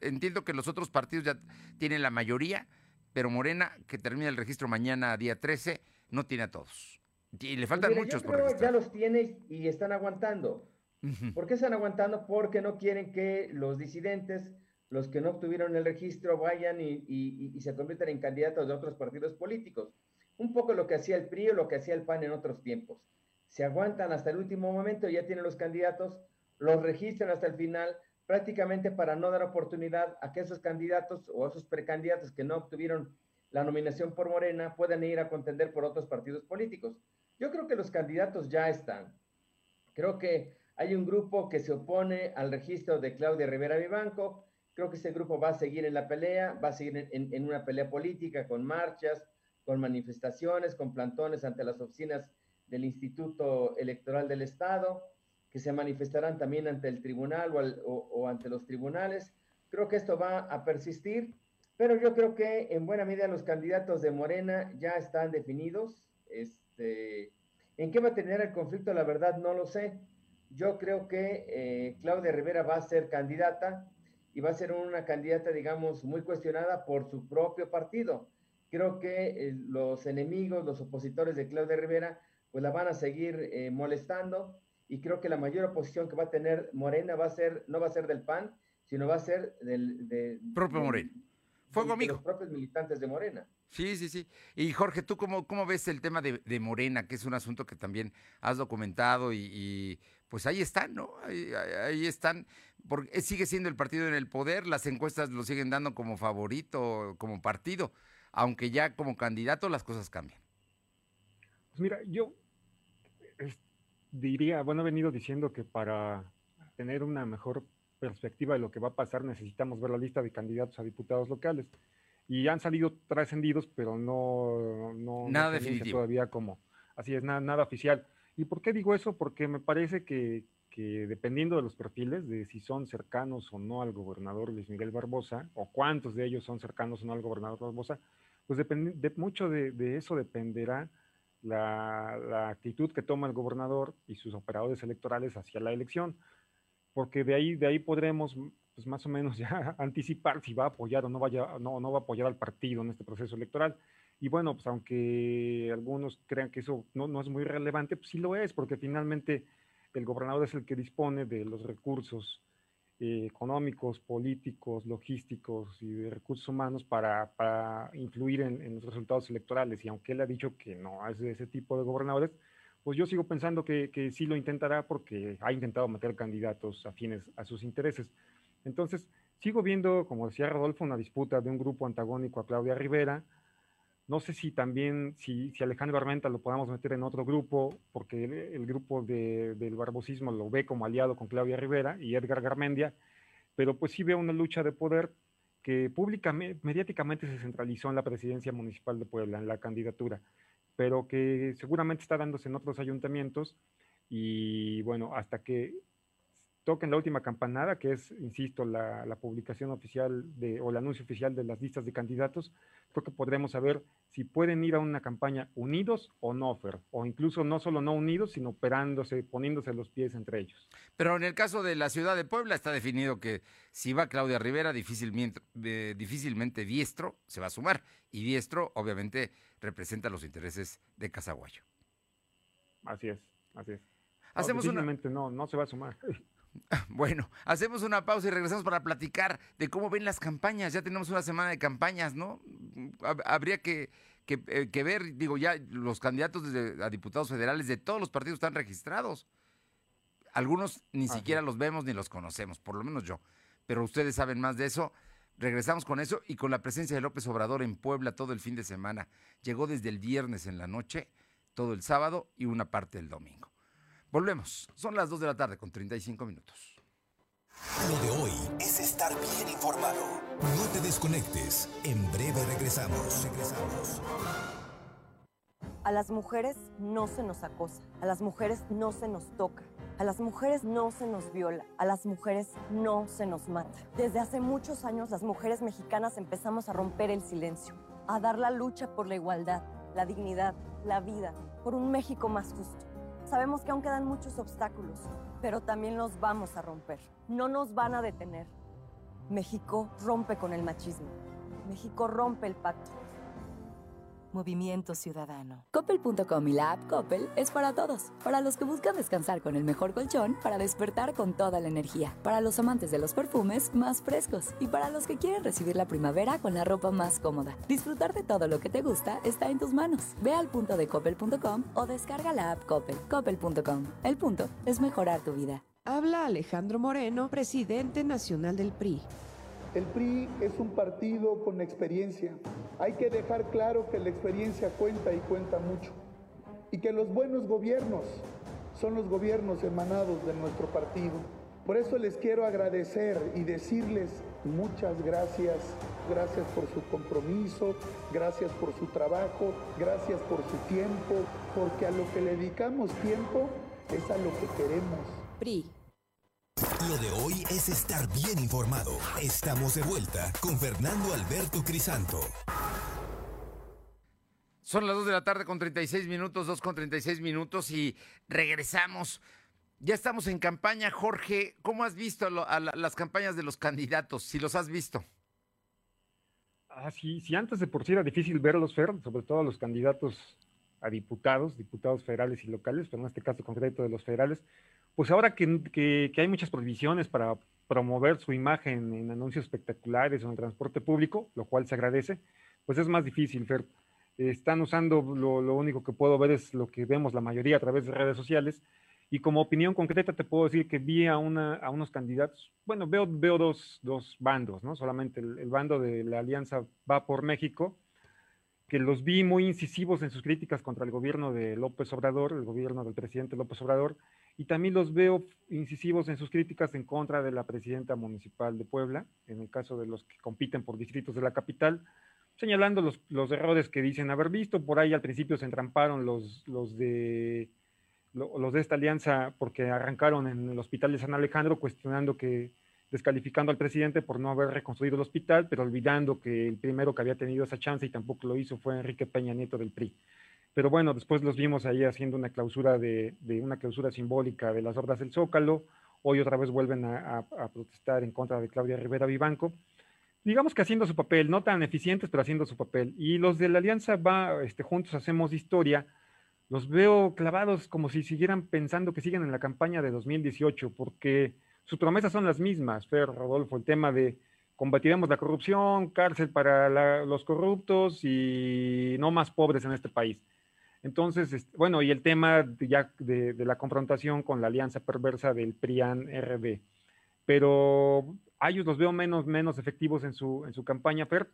Entiendo que los otros partidos ya tienen la mayoría, pero Morena, que termina el registro mañana, día 13, no tiene a todos. Y le faltan Mira, muchos yo por registrar. ya los tiene y están aguantando. Uh -huh. ¿Por qué están aguantando? Porque no quieren que los disidentes, los que no obtuvieron el registro, vayan y, y, y, se conviertan en candidatos de otros partidos políticos. Un poco lo que hacía el PRI o lo que hacía el PAN en otros tiempos. Se aguantan hasta el último momento, ya tienen los candidatos, los registran hasta el final, prácticamente para no dar oportunidad a que esos candidatos o esos precandidatos que no obtuvieron la nominación por Morena puedan ir a contender por otros partidos políticos. Yo creo que los candidatos ya están. Creo que hay un grupo que se opone al registro de Claudia Rivera Vivanco. Creo que ese grupo va a seguir en la pelea, va a seguir en, en, en una pelea política con marchas, con manifestaciones, con plantones ante las oficinas del Instituto Electoral del Estado, que se manifestarán también ante el tribunal o, ante los tribunales. Creo que esto va a persistir pero yo creo que en buena medida los candidatos de Morena ya están definidos. Este, ¿En qué va a tener el conflicto? La verdad no lo sé. Yo creo que eh, Claudia Rivera va a ser candidata y va a ser una candidata, digamos, muy cuestionada por su propio partido. Creo que eh, los enemigos, los opositores de Claudia Rivera, pues la van a seguir eh, molestando y creo que la mayor oposición que va a tener Morena va a ser, no va a ser del PAN, sino va a ser del... De, propio Morena. Fuego amigo. Los propios militantes de Morena. Sí, sí, sí. Y Jorge, ¿tú cómo, cómo ves el tema de, de, Morena, que es un asunto que también has documentado y, y pues ahí están, ¿no? Ahí, ahí, están, porque sigue siendo el partido en el poder, las encuestas lo siguen dando como favorito, como partido, aunque ya como candidato las cosas cambian. Pues mira, yo diría, bueno, he venido diciendo que para tener una mejor perspectiva de lo que va a pasar, necesitamos ver la lista de candidatos a diputados locales. Y han salido trascendidos, pero no, no nada no definitivo todavía como, así es, nada, nada oficial. ¿Y por qué digo eso? Porque me parece que, que, dependiendo de los perfiles, de si son cercanos o no al gobernador Luis Miguel Barbosa, o cuántos de ellos son cercanos o no al gobernador Barbosa, pues depende, de, mucho de, de, eso dependerá la, actitud que toma el gobernador y sus operadores electorales hacia la elección porque de ahí, de ahí podremos pues más o menos ya anticipar si va a apoyar o no, vaya, no, no va a apoyar al partido en este proceso electoral. Y bueno, pues aunque algunos crean que eso no, no es muy relevante, pues sí lo es, porque finalmente el gobernador es el que dispone de los recursos eh, económicos, políticos, logísticos y de recursos humanos para, para influir en, en, los resultados electorales. Y aunque él ha dicho que no es de ese tipo de gobernadores, pues yo sigo pensando que, que, sí lo intentará porque ha intentado meter candidatos afines a sus intereses. Entonces, sigo viendo, como decía Rodolfo, una disputa de un grupo antagónico a Claudia Rivera. No sé si también, si, Alejandro Armenta lo podamos meter en otro grupo, porque el, grupo de, del barbosismo lo ve como aliado con Claudia Rivera y Edgar Garmendia, pero pues sí veo una lucha de poder que públicamente, mediáticamente se centralizó en la presidencia municipal de Puebla, en la candidatura pero que seguramente está dándose en otros ayuntamientos y bueno, hasta que toquen la última campanada, que es, insisto, la, publicación oficial de, o el anuncio oficial de las listas de candidatos, creo que podremos saber si pueden ir a una campaña unidos o no, Fer, o incluso no solo no unidos, sino operándose, poniéndose los pies entre ellos. Pero en el caso de la ciudad de Puebla está definido que si va Claudia Rivera, difícilmente, eh, difícilmente Diestro se va a sumar, y Diestro obviamente representa los intereses de Casaguayo. Así es, así es. Hacemos no, no se va a sumar. Bueno, hacemos una pausa y regresamos para platicar de cómo ven las campañas. Ya tenemos una semana de campañas, ¿no? Habría que, eh, que, ver, digo, ya los candidatos a diputados federales de todos los partidos están registrados. Algunos ni siquiera los vemos ni los conocemos, por lo menos yo. Pero ustedes saben más de eso. Regresamos con eso y con la presencia de López Obrador en Puebla todo el fin de semana. Llegó desde el viernes en la noche, todo el sábado y una parte del domingo. Volvemos. Son las 2 de la tarde con 35 minutos. Lo de hoy es estar bien informado. No te desconectes. En breve regresamos. Regresamos. A las mujeres no se nos acosa. A las mujeres no se nos toca. A las mujeres no se nos viola, a las mujeres no se nos mata. Desde hace muchos años las mujeres mexicanas empezamos a romper el silencio, a dar la lucha por la igualdad, la dignidad, la vida, por un México más justo. Sabemos que aún quedan muchos obstáculos, pero también los vamos a romper. No nos van a detener. México rompe con el machismo. México rompe el pacto. Movimiento Ciudadano. Coppel.com y la app Coppel es para todos. Para los que buscan descansar con el mejor colchón, para despertar con toda la energía. Para los amantes de los perfumes más frescos. Y para los que quieren recibir la primavera con la ropa más cómoda. Disfrutar de todo lo que te gusta está en tus manos. Ve al punto de Coppel.com o descarga la app Coppel. Coppel.com. El punto es mejorar tu vida. Habla Alejandro Moreno, presidente nacional del PRI. El PRI es un partido con experiencia. Hay que dejar claro que la experiencia cuenta y cuenta mucho. Y que los buenos gobiernos son los gobiernos emanados de nuestro partido. Por eso les quiero agradecer y decirles muchas gracias. Gracias por su compromiso, gracias por su trabajo, gracias por su tiempo, porque a lo que le dedicamos tiempo es a lo que queremos. PRI lo de hoy es estar bien informado. Estamos de vuelta con Fernando Alberto Crisanto. Son las 2 de la tarde con 36 minutos, 2 con 36 minutos y regresamos. Ya estamos en campaña, Jorge. ¿Cómo has visto las campañas de los candidatos? Si los has visto. Ah, sí, sí, antes de por sí era difícil verlos, Fer, sobre todo los candidatos a diputados, diputados federales y locales, pero en este caso concreto de los federales, pues ahora que, hay muchas prohibiciones para promover su imagen en anuncios espectaculares o en transporte público, lo cual se agradece, pues es más difícil, Fer. Están usando, lo, único que puedo ver es lo que vemos la mayoría a través de redes sociales, y como opinión concreta te puedo decir que vi a, una, a unos candidatos, bueno, veo, veo dos, bandos, ¿no? Solamente el, el, bando de la Alianza Va por México, que los vi muy incisivos en sus críticas contra el gobierno de López Obrador, el gobierno del presidente López Obrador, y también los veo incisivos en sus críticas en contra de la presidenta municipal de Puebla, en el caso de los que compiten por distritos de la capital, señalando los, los errores que dicen haber visto. Por ahí al principio se entramparon los, los, de, los de esta alianza porque arrancaron en el hospital de San Alejandro cuestionando que, descalificando al presidente por no haber reconstruido el hospital, pero olvidando que el primero que había tenido esa chance y tampoco lo hizo fue Enrique Peña Nieto del PRI. Pero bueno, después los vimos ahí haciendo una clausura de, una clausura simbólica de las obras del Zócalo. Hoy otra vez vuelven a, protestar en contra de Claudia Rivera Vivanco. Digamos que haciendo su papel, no tan eficientes, pero haciendo su papel. Y los de la Alianza va, este, juntos hacemos historia. Los veo clavados como si siguieran pensando que siguen en la campaña de 2018, porque sus promesas son las mismas, Fer, Rodolfo, el tema de combatiremos la corrupción, cárcel para los corruptos y no más pobres en este país. Entonces, este, bueno, y el tema ya de, la confrontación con la alianza perversa del PRIAN-RD. Pero a ellos los veo menos, menos efectivos en su, en su campaña, Fer.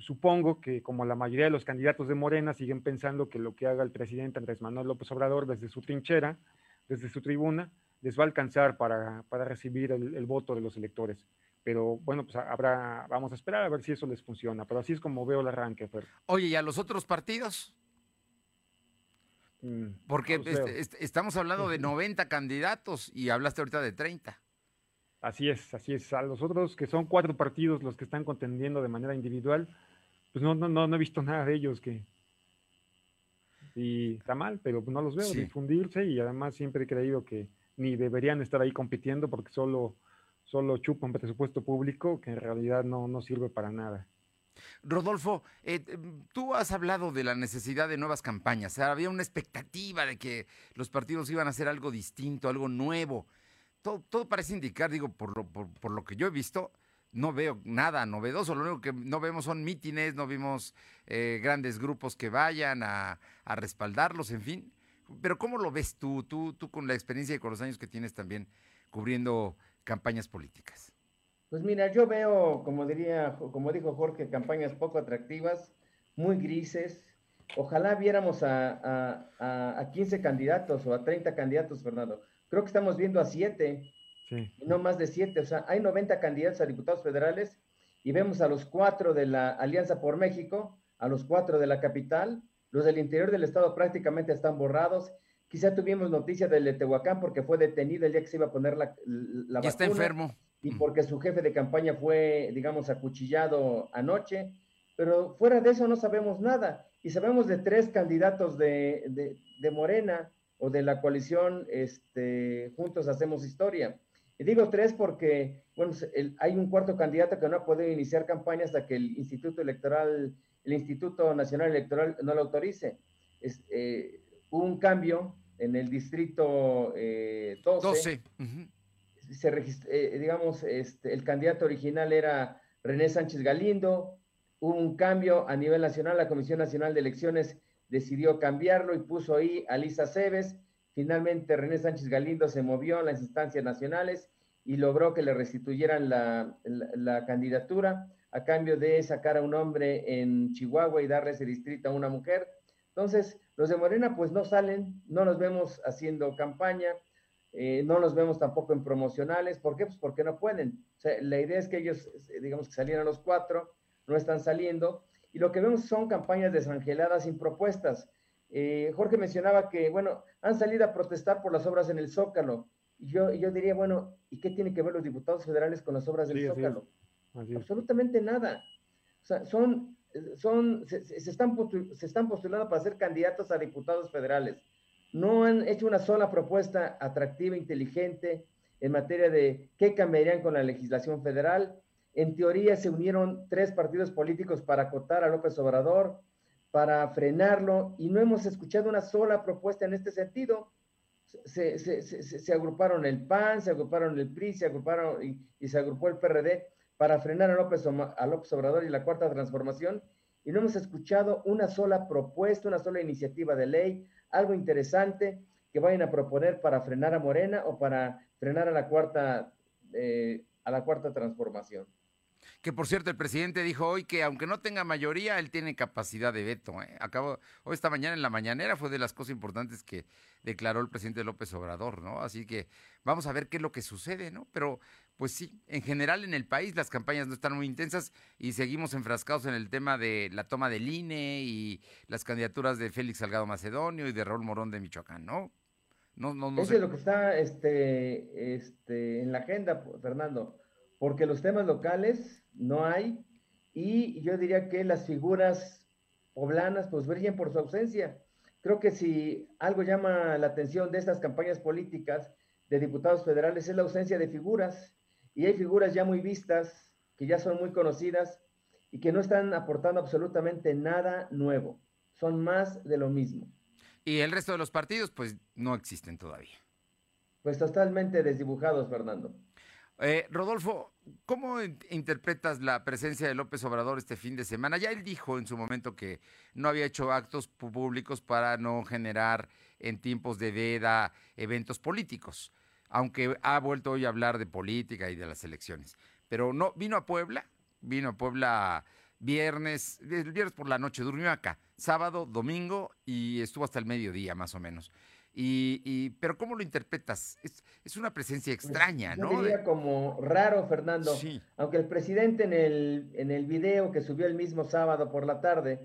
supongo que como la mayoría de los candidatos de Morena siguen pensando que lo que haga el presidente Andrés Manuel López Obrador desde su trinchera, desde su tribuna, les va a alcanzar para, recibir el, voto de los electores. Pero bueno, pues habrá, vamos a esperar a ver si eso les funciona. Pero así es como veo el arranque, Fer. Oye, ¿y a los otros partidos? mm, Porque no este, este, estamos hablando de 90 candidatos y hablaste ahorita de 30. Así es, así es. A los otros, que son cuatro partidos los que están contendiendo de manera individual, pues no, no, no, no he visto nada de ellos que... Y está mal, pero no los veo Sí. difundirse y además siempre he creído que ni deberían estar ahí compitiendo porque solo, solo chupan presupuesto público que en realidad no, no sirve para nada. Rodolfo, eh, eh, tú has hablado de la necesidad de nuevas campañas. Había una expectativa de que los partidos iban a hacer algo distinto, algo nuevo. Todo, todo parece indicar, digo, por lo, por, por lo que yo he visto, no veo nada novedoso. Lo único que no vemos son mítines, no vimos eh, grandes grupos que vayan a, a respaldarlos, en fin. Pero ¿cómo lo ves tú, tú, tú con la experiencia y con los años que tienes también cubriendo campañas políticas? Pues mira, yo veo, como diría, como dijo Jorge, campañas poco atractivas, muy grises. Ojalá viéramos a, a, a, a 15 candidatos o a 30 candidatos, Fernando. Creo que estamos viendo a 7, Sí. no más de 7. O sea, hay 90 candidatos a diputados federales y vemos a los cuatro de la Alianza por México, a los cuatro de la capital. Los del interior del estado prácticamente están borrados. Quizá tuvimos noticia del de Tehuacán porque fue detenido el día que se iba a poner la, la está enfermo. y porque su jefe de campaña fue, digamos, acuchillado anoche, pero fuera de eso no sabemos nada. Y sabemos de tres candidatos de, de, de Morena o de la coalición este, Juntos Hacemos Historia. Y digo tres porque, bueno, el- hay un cuarto candidato que no ha podido iniciar campaña hasta que el Instituto Electoral, el Instituto Nacional Electoral no lo autorice. Es, eh, hubo un cambio en el distrito eh, 12 12. ujú. se eh, digamos, este, el candidato original era René Sánchez Galindo, hubo un cambio a nivel nacional, la Comisión Nacional de Elecciones decidió cambiarlo y puso ahí a Lisa Cebes, finalmente René Sánchez Galindo se movió en las instancias nacionales y logró que le restituyeran la, la- la candidatura a cambio de sacar a un hombre en Chihuahua y darle ese distrito a una mujer. Entonces, los de Morena pues no salen, no nos vemos haciendo campaña, eh, no los vemos tampoco en promocionales. ¿Por qué? Pues porque no pueden. O sea, la idea es que ellos, eh, digamos que salieran los cuatro, no están saliendo. Y lo que vemos son campañas desangeladas sin propuestas. Eh, Jorge mencionaba que, bueno, han salido a protestar por las obras en el Zócalo. Y yo, yo diría, bueno, ¿y qué tienen que ver los diputados federales con las obras del Sí, es. Así. Absolutamente nada. O sea, son, son, se, se- están, se están postulando para ser candidatos a diputados federales. No han hecho una sola propuesta atractiva, inteligente, en materia de qué cambiarían con la legislación federal. En teoría se unieron tres partidos políticos para acotar a López Obrador, para frenarlo, y no hemos escuchado una sola propuesta en este sentido. Se, se- se- se- se agruparon el PAN, se agruparon el PRI, se agruparon y, y se agrupó el PRD para frenar a López, a López Obrador y la cuarta transformación, y no hemos escuchado una sola propuesta, una sola iniciativa de ley, algo interesante que vayan a proponer para frenar a Morena o para frenar a la cuarta, eh, a la cuarta transformación. Que por cierto, el presidente dijo hoy que aunque no tenga mayoría, él tiene capacidad de veto. ¿eh? Acabo, hoy esta mañana en la mañanera fue de las cosas importantes que declaró el presidente López Obrador, ¿no? Así que vamos a ver qué es lo que sucede, ¿no? Pero pues sí, en general en el país las campañas no están muy intensas y seguimos enfrascados en el tema de la toma del INE y las candidaturas de Félix Salgado Macedonio y de Raúl Morón de Michoacán, ¿no? No, no, no Eso sé. es lo que está este, este, en la agenda, Fernando, porque los temas locales no hay y yo diría que las figuras poblanas pues brillan por su ausencia. Creo que si algo llama la atención de estas campañas políticas de diputados federales es la ausencia de figuras y hay figuras ya muy vistas, que ya son muy conocidas y que no están aportando absolutamente nada nuevo. Son más de lo mismo. Y el resto de los partidos pues no existen todavía. Pues totalmente desdibujados, Fernando. Eh, Rodolfo, ¿cómo in- interpretas la presencia de López Obrador este fin de semana? Ya él dijo en su momento que no había hecho actos públicos para no generar en tiempos de veda eventos políticos, aunque ha vuelto hoy a hablar de política y de las elecciones. Pero no, vino a Puebla, vino a Puebla viernes, el viernes por la noche, durmió acá, sábado, domingo y estuvo hasta el mediodía más o menos. Y, y- pero ¿cómo lo interpretas? Es, es una presencia extraña, Yo ¿no? Diría como raro, Fernando. Aunque el presidente en el, en el video que subió el mismo sábado por la tarde,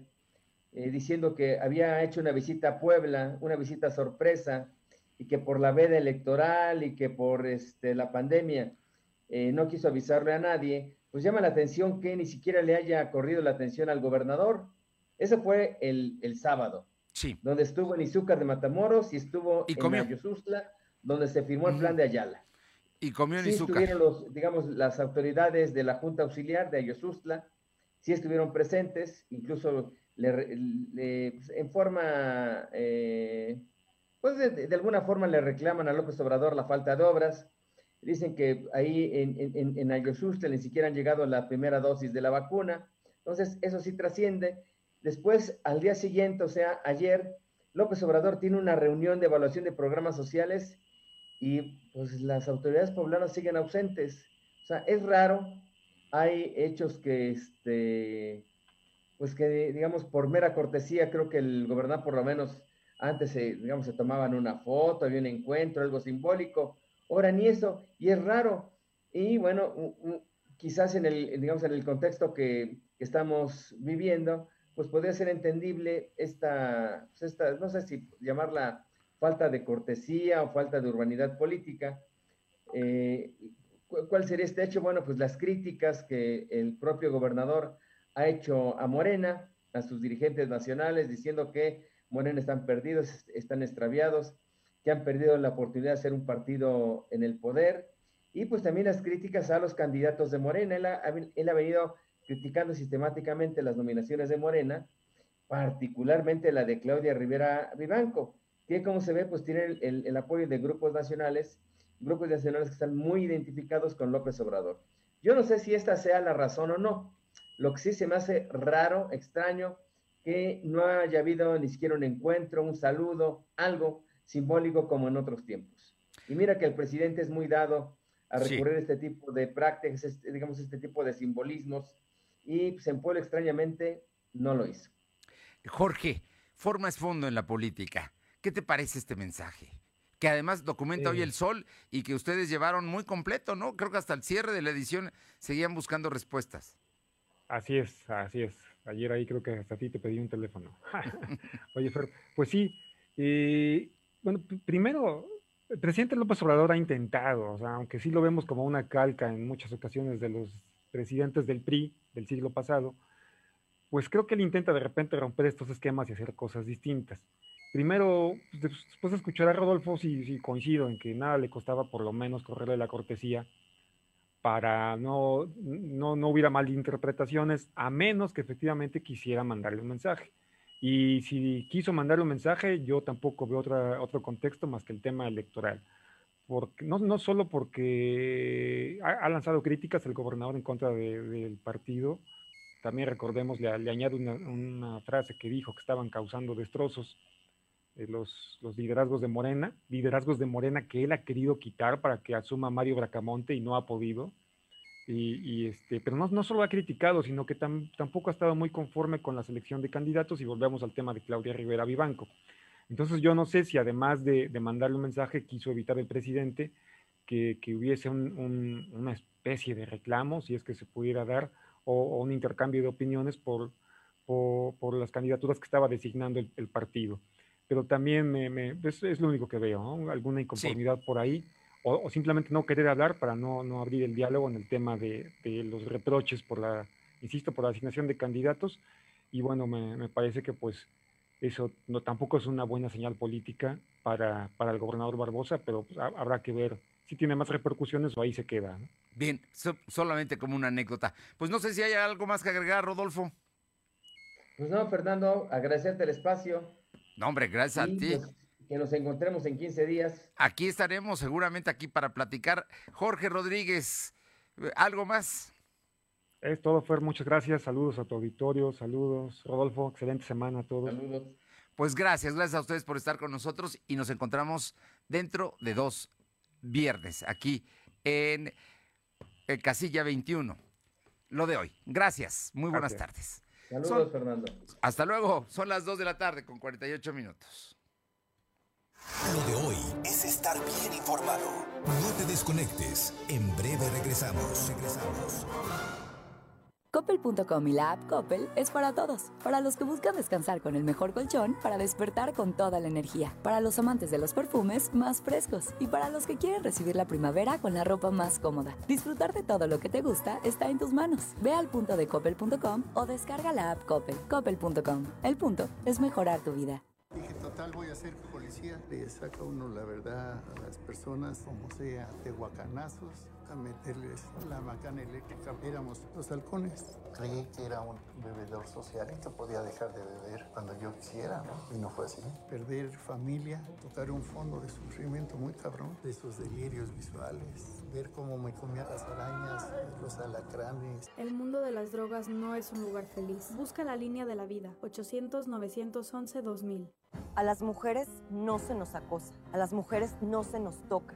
eh, diciendo que había hecho una visita a Puebla, una visita sorpresa, y que por la veda electoral y que por este, la pandemia eh, no quiso avisarle a nadie, pues llama la atención que ni siquiera le haya corrido la atención al gobernador. Ese fue el, el sábado. Sí. Donde estuvo en Izúcar de Matamoros y estuvo Y en comió. Ayosustla, donde se firmó el plan de Ayala. Y comió en Sí Izúcar. estuvieron los, digamos, las autoridades de la Junta Auxiliar de Ayosustla, sí estuvieron presentes, incluso le- pues, en forma, eh, pues de, alguna forma le reclaman a López Obrador la falta de obras. Dicen que ahí en, en, ni siquiera han llegado la primera dosis de la vacuna. Entonces, eso sí trasciende. Después, al día siguiente, o sea, ayer, López Obrador tiene una reunión de evaluación de programas sociales y pues las autoridades poblanas siguen ausentes. O sea, es raro, hay hechos que, este, pues que digamos, por mera cortesía, creo que el gobernador por lo menos antes, se, digamos, se tomaban una foto, había un encuentro, algo simbólico, ahora ni eso, y es raro. Y bueno, quizás en el, digamos, en el contexto que, que estamos viviendo, pues podría ser entendible esta, pues, esta, no sé si llamarla falta de cortesía o falta de urbanidad política. Eh, ¿cu- ¿Cuál sería este hecho? Bueno, pues las críticas que el propio gobernador ha hecho a Morena, a sus dirigentes nacionales, diciendo que Morena están perdidos, están extraviados, que han perdido la oportunidad de ser un partido en el poder, y pues también las críticas a los candidatos de Morena. Él ha, venido criticando sistemáticamente las nominaciones de Morena, particularmente la de Claudia Rivera Vivanco, que como se ve, pues tiene el- el apoyo de grupos nacionales, grupos nacionales que están muy identificados con López Obrador. Yo no sé si esta sea la razón o no. Lo que sí se me hace raro, extraño, que no haya habido ni siquiera un encuentro, un saludo, algo simbólico como en otros tiempos. Y mira que el presidente es muy dado a Sí. recurrir a este tipo de prácticas, este- digamos, este tipo de simbolismos, y pues, en Puebla extrañamente no lo hizo. Jorge, forma es fondo en la política. ¿Qué te parece este mensaje? Que además documenta hoy el sol y que ustedes llevaron muy completo, ¿no? Creo que hasta el cierre de la edición seguían buscando respuestas. Así es, así es. Ayer ahí creo que hasta a ti te pedí un teléfono. Oye, Fer, pues sí. eh, bueno, primero, el presidente López Obrador ha intentado, o sea, aunque sí lo vemos como una calca en muchas ocasiones de los presidentes del PRI del siglo pasado, pues creo que él intenta de repente romper estos esquemas y hacer cosas distintas. Primero, pues, des- después de escuchar a Rodolfo, sí, sí coincido en que nada le costaba por lo menos correrle la cortesía para no, no, no hubiera malinterpretaciones, a menos que efectivamente quisiera mandarle un mensaje. Y si quiso mandarle un mensaje, yo tampoco veo otra, otro contexto más que el tema electoral. Porque, no, no solo porque ha, lanzado críticas el gobernador en contra de- del partido, también recordemos, le, le añado una, frase que dijo que estaban causando destrozos los, los liderazgos de Morena, liderazgos de Morena que él ha querido quitar para que asuma Mario Bracamonte y no ha podido. Y, y, este, pero no, no solo ha criticado, sino que tam- tampoco ha estado muy conforme con la selección de candidatos y volvemos al tema de Claudia Rivera Vivanco. Entonces yo no sé si además de, de mandarle un mensaje quiso evitar el presidente que, que hubiese un- un- una especie de reclamo, si es que se pudiera dar, o, o un intercambio de opiniones por, por, por las candidaturas que estaba designando el, el partido. Pero también me, me- es, es lo único que veo, ¿no? alguna inconformidad por ahí, o, o simplemente no querer hablar para no, no abrir el diálogo en el tema de, de los reproches por la, insisto, por la asignación de candidatos. Y bueno, me, me parece que pues eso no, tampoco es una buena señal política para, para el gobernador Barbosa, pero pues, ha- habrá que ver si tiene más repercusiones o ahí se queda. ¿no? Bien, so- solamente como una anécdota. Pues no sé si hay algo más que agregar, Rodolfo. Pues no, Fernando, agradecerte el espacio. No, hombre, gracias a ti. pues, que nos encontremos en 15 días. Aquí estaremos seguramente aquí para platicar. Jorge Rodríguez, ¿algo más? Es todo, Fer. Muchas gracias. Saludos a tu auditorio. Saludos, Rodolfo. Excelente semana a todos. Saludos. Pues gracias, gracias a ustedes por estar con nosotros y nos encontramos dentro de dos viernes aquí en, eh, Casilla 21. Lo de hoy. Gracias. Muy buenas Gracias. tardes. Saludos, Son- Fernando. Hasta luego. Son las 2 de la tarde con 48 minutos. Lo de hoy es estar bien informado. No te desconectes. En breve regresamos. Regresamos. Coppel.com y la app Coppel es para todos. Para los que buscan descansar con el mejor colchón, para despertar con toda la energía. Para los amantes de los perfumes más frescos. Y para los que quieren recibir la primavera con la ropa más cómoda. Disfrutar de todo lo que te gusta está en tus manos. Ve al punto de coppel.com o descarga la app Coppel. Coppel.com. El punto es mejorar tu vida. Dije, total, voy a ser policía. Le saca uno la verdad a las personas, como sea, de guacanazos, a meterles la macana eléctrica. Éramos los halcones. Creí que era un bebedor social y que podía dejar de beber cuando yo quisiera, ¿no? Y no fue así. Perder familia, tocar un fondo de sufrimiento muy cabrón, de esos delirios visuales, ver cómo me comía las arañas, los alacranes. El mundo de las drogas no es un lugar feliz. Busca la línea de la vida. 800-911-2000. A las mujeres no se nos acosa, a las mujeres no se nos toca,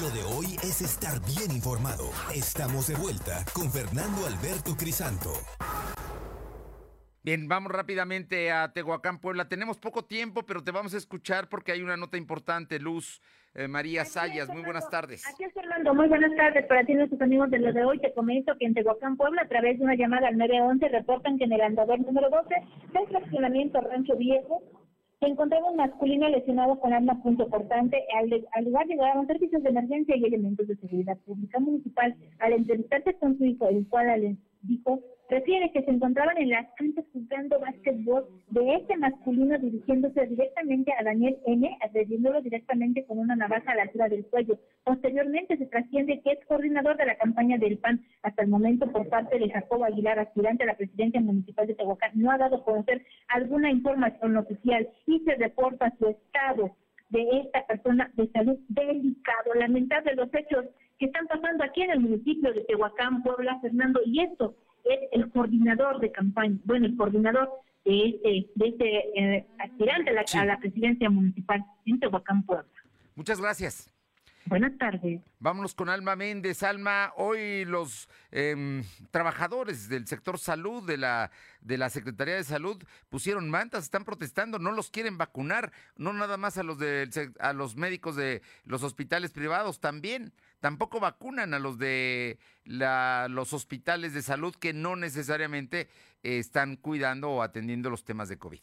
Lo de hoy es estar bien informado. Estamos de vuelta con Fernando Alberto Crisanto. Bien, vamos rápidamente a Tehuacán, Puebla. Tenemos poco tiempo, pero te vamos a escuchar porque hay una nota importante. Luz eh, María Sayas, muy buenas tardes. Aquí es Fernando, muy buenas tardes para ti nuestros amigos de lo de hoy. Te comento que en Tehuacán, Puebla, a través de una llamada al 911, reportan que en el andador número 12 del fraccionamiento Rancho Viejo se encontraba un masculino lesionado con arma punto cortante. Al, al lugar llegaron servicios de emergencia y elementos de seguridad pública municipal. Al entrevistarse con su hijo, el cual les dijo refiere que se encontraban en las canchas jugando básquetbol de este masculino dirigiéndose directamente a Daniel N, agrediéndolo directamente con una navaja a la altura del cuello. Posteriormente se trasciende que es coordinador de la campaña del PAN. Hasta el momento, por parte de Jacobo Aguilar, aspirante a la presidencia municipal de Tehuacán, no ha dado a conocer alguna información oficial y se reporta su estado de esta persona de salud delicado. Lamentable los hechos que están pasando aquí en el municipio de Tehuacán, Puebla, Fernando, y esto es el coordinador de campaña, bueno, el coordinador de este, de este eh, aspirante a la, a la presidencia municipal en Tehuacán, Puebla. Muchas gracias. Buenas tardes. Vámonos con Alma Méndez. Alma, hoy los em, trabajadores del sector salud de la, de la Secretaría de Salud pusieron mantas, están protestando, no los quieren vacunar, no nada más a los, de, a los médicos de los hospitales privados, también. Tampoco vacunan a los de la, los hospitales de salud que no necesariamente están cuidando o atendiendo los temas de COVID.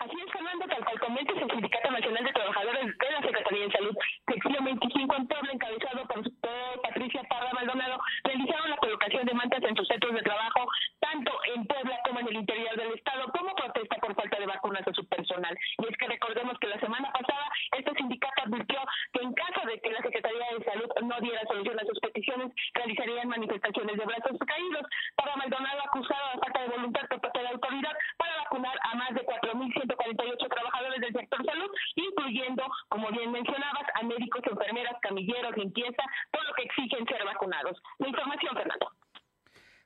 Así es, Fernando, tal cual comenta el Sindicato Nacional de Trabajadores de la Secretaría de Salud, sección 25 en Puebla, encabezado por Patricia Parra Maldonado, realizaron la colocación de mantas en sus centros de trabajo, tanto en Puebla como en el interior del estado, como protesta por falta de vacunas a su personal. Y es que recordemos que la semana diera solución a sus peticiones, realizarían manifestaciones de brazos caídos. Para Maldonado acusado de falta de voluntad por parte de la autoridad para vacunar a más de 4.148 trabajadores del sector salud, incluyendo, como bien mencionabas, a médicos, enfermeras, camilleros, limpieza, todo lo que exigen ser vacunados. La información, Fernando.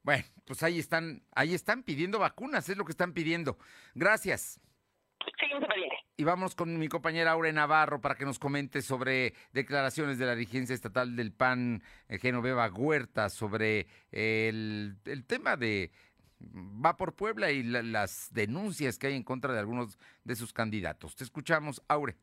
Bueno, pues ahí están, ahí están pidiendo vacunas, es lo que están pidiendo. Gracias. Seguimos pendiente. Y vamos con mi compañera Aure Navarro para que nos comente sobre declaraciones de la dirigencia estatal del PAN, eh, Genoveva Huerta, sobre el, el tema de va por Puebla y la, las denuncias que hay en contra de algunos de sus candidatos. Te escuchamos, Aure.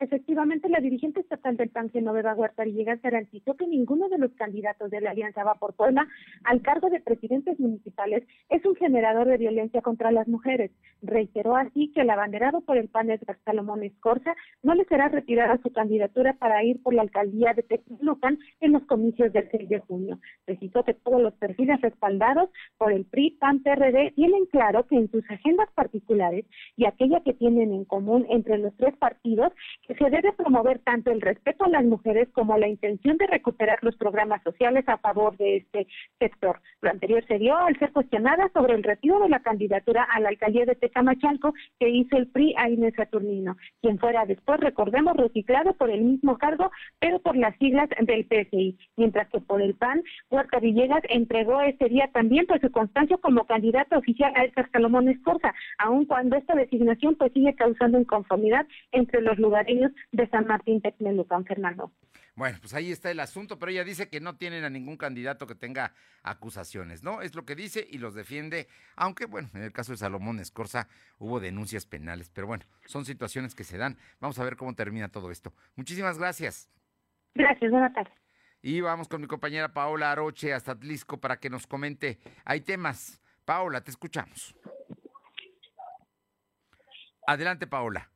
Efectivamente, la dirigente estatal del PAN, Genoveva Huerta Villegas, garantizó que ninguno de los candidatos de la Alianza Va por Puebla al cargo de presidentes municipales es un generador de violencia contra las mujeres. Reiteró así que el abanderado por el PAN, Edgar Salomón Escorza, no le será retirada su candidatura para ir por la alcaldía de Texmelucan en los comicios del 6 de junio. Precisó que todos los perfiles respaldados por el PRI, PAN, PRD tienen claro que en sus agendas particulares y aquella que tienen en común entre los tres partidos, que se debe promover tanto el respeto a las mujeres como la intención de recuperar los programas sociales a favor de este sector. Lo anterior se dio al ser cuestionada sobre el retiro de la candidatura a la alcaldía de Tecamachalco que hizo el PRI a Inés Saturnino, quien fuera después, recordemos, reciclado por el mismo cargo, pero por las siglas del PSI, mientras que por el PAN, Huerta Villegas entregó ese día también por su constancia como candidato oficial a Edgar Salomón Escorza, aun cuando esta designación pues sigue causando inconformidad entre los lugareños de San Martín Texmelucan, Fernando. Bueno, pues ahí está el asunto, pero ella dice que no tienen a ningún candidato que tenga acusaciones, ¿no? Es lo que dice y los defiende, aunque bueno, en el caso de Salomón Escorza hubo denuncias penales, pero bueno, son situaciones que se dan. Vamos a ver cómo termina todo esto. Muchísimas gracias. Gracias, buenas tardes. Y vamos con mi compañera Paola Aroche hasta Atlisco para que nos comente. Hay temas. Paola, te escuchamos. Adelante, Paola.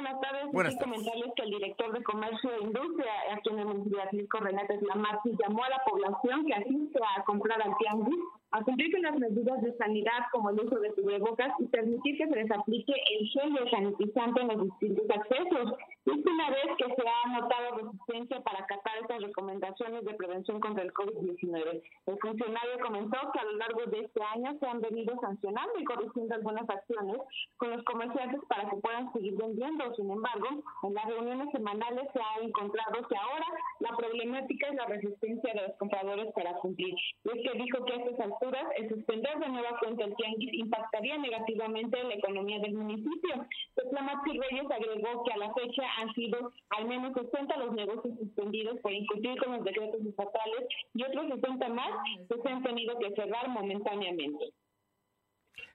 Buenas tardes. Buenas tardes. comentarles que el director de Comercio e Industria aquí en el municipio de Atlisco, Renato Slamarchi, llamó a la población que asiste a comprar al tianguis a cumplir con las medidas de sanidad como el uso de cubrebocas y permitir que se les aplique el gel sanitizante en los distintos accesos. Una vez que se ha notado resistencia para acatar estas recomendaciones de prevención contra el COVID-19. El funcionario comentó que a lo largo de este año se han venido sancionando y corrigiendo algunas acciones con los comerciantes para que puedan seguir vendiendo. Sin embargo, en las reuniones semanales se ha encontrado que ahora la problemática es la resistencia de los compradores para cumplir. Y es que dijo que a estas alturas el suspender de nueva cuenta el tianguis impactaría negativamente en la economía del municipio. Tetlamachi Reyes agregó que a la fecha han sido al menos 60 los negocios suspendidos por incumplir con los decretos estatales y otros 60 más que se han tenido que cerrar momentáneamente.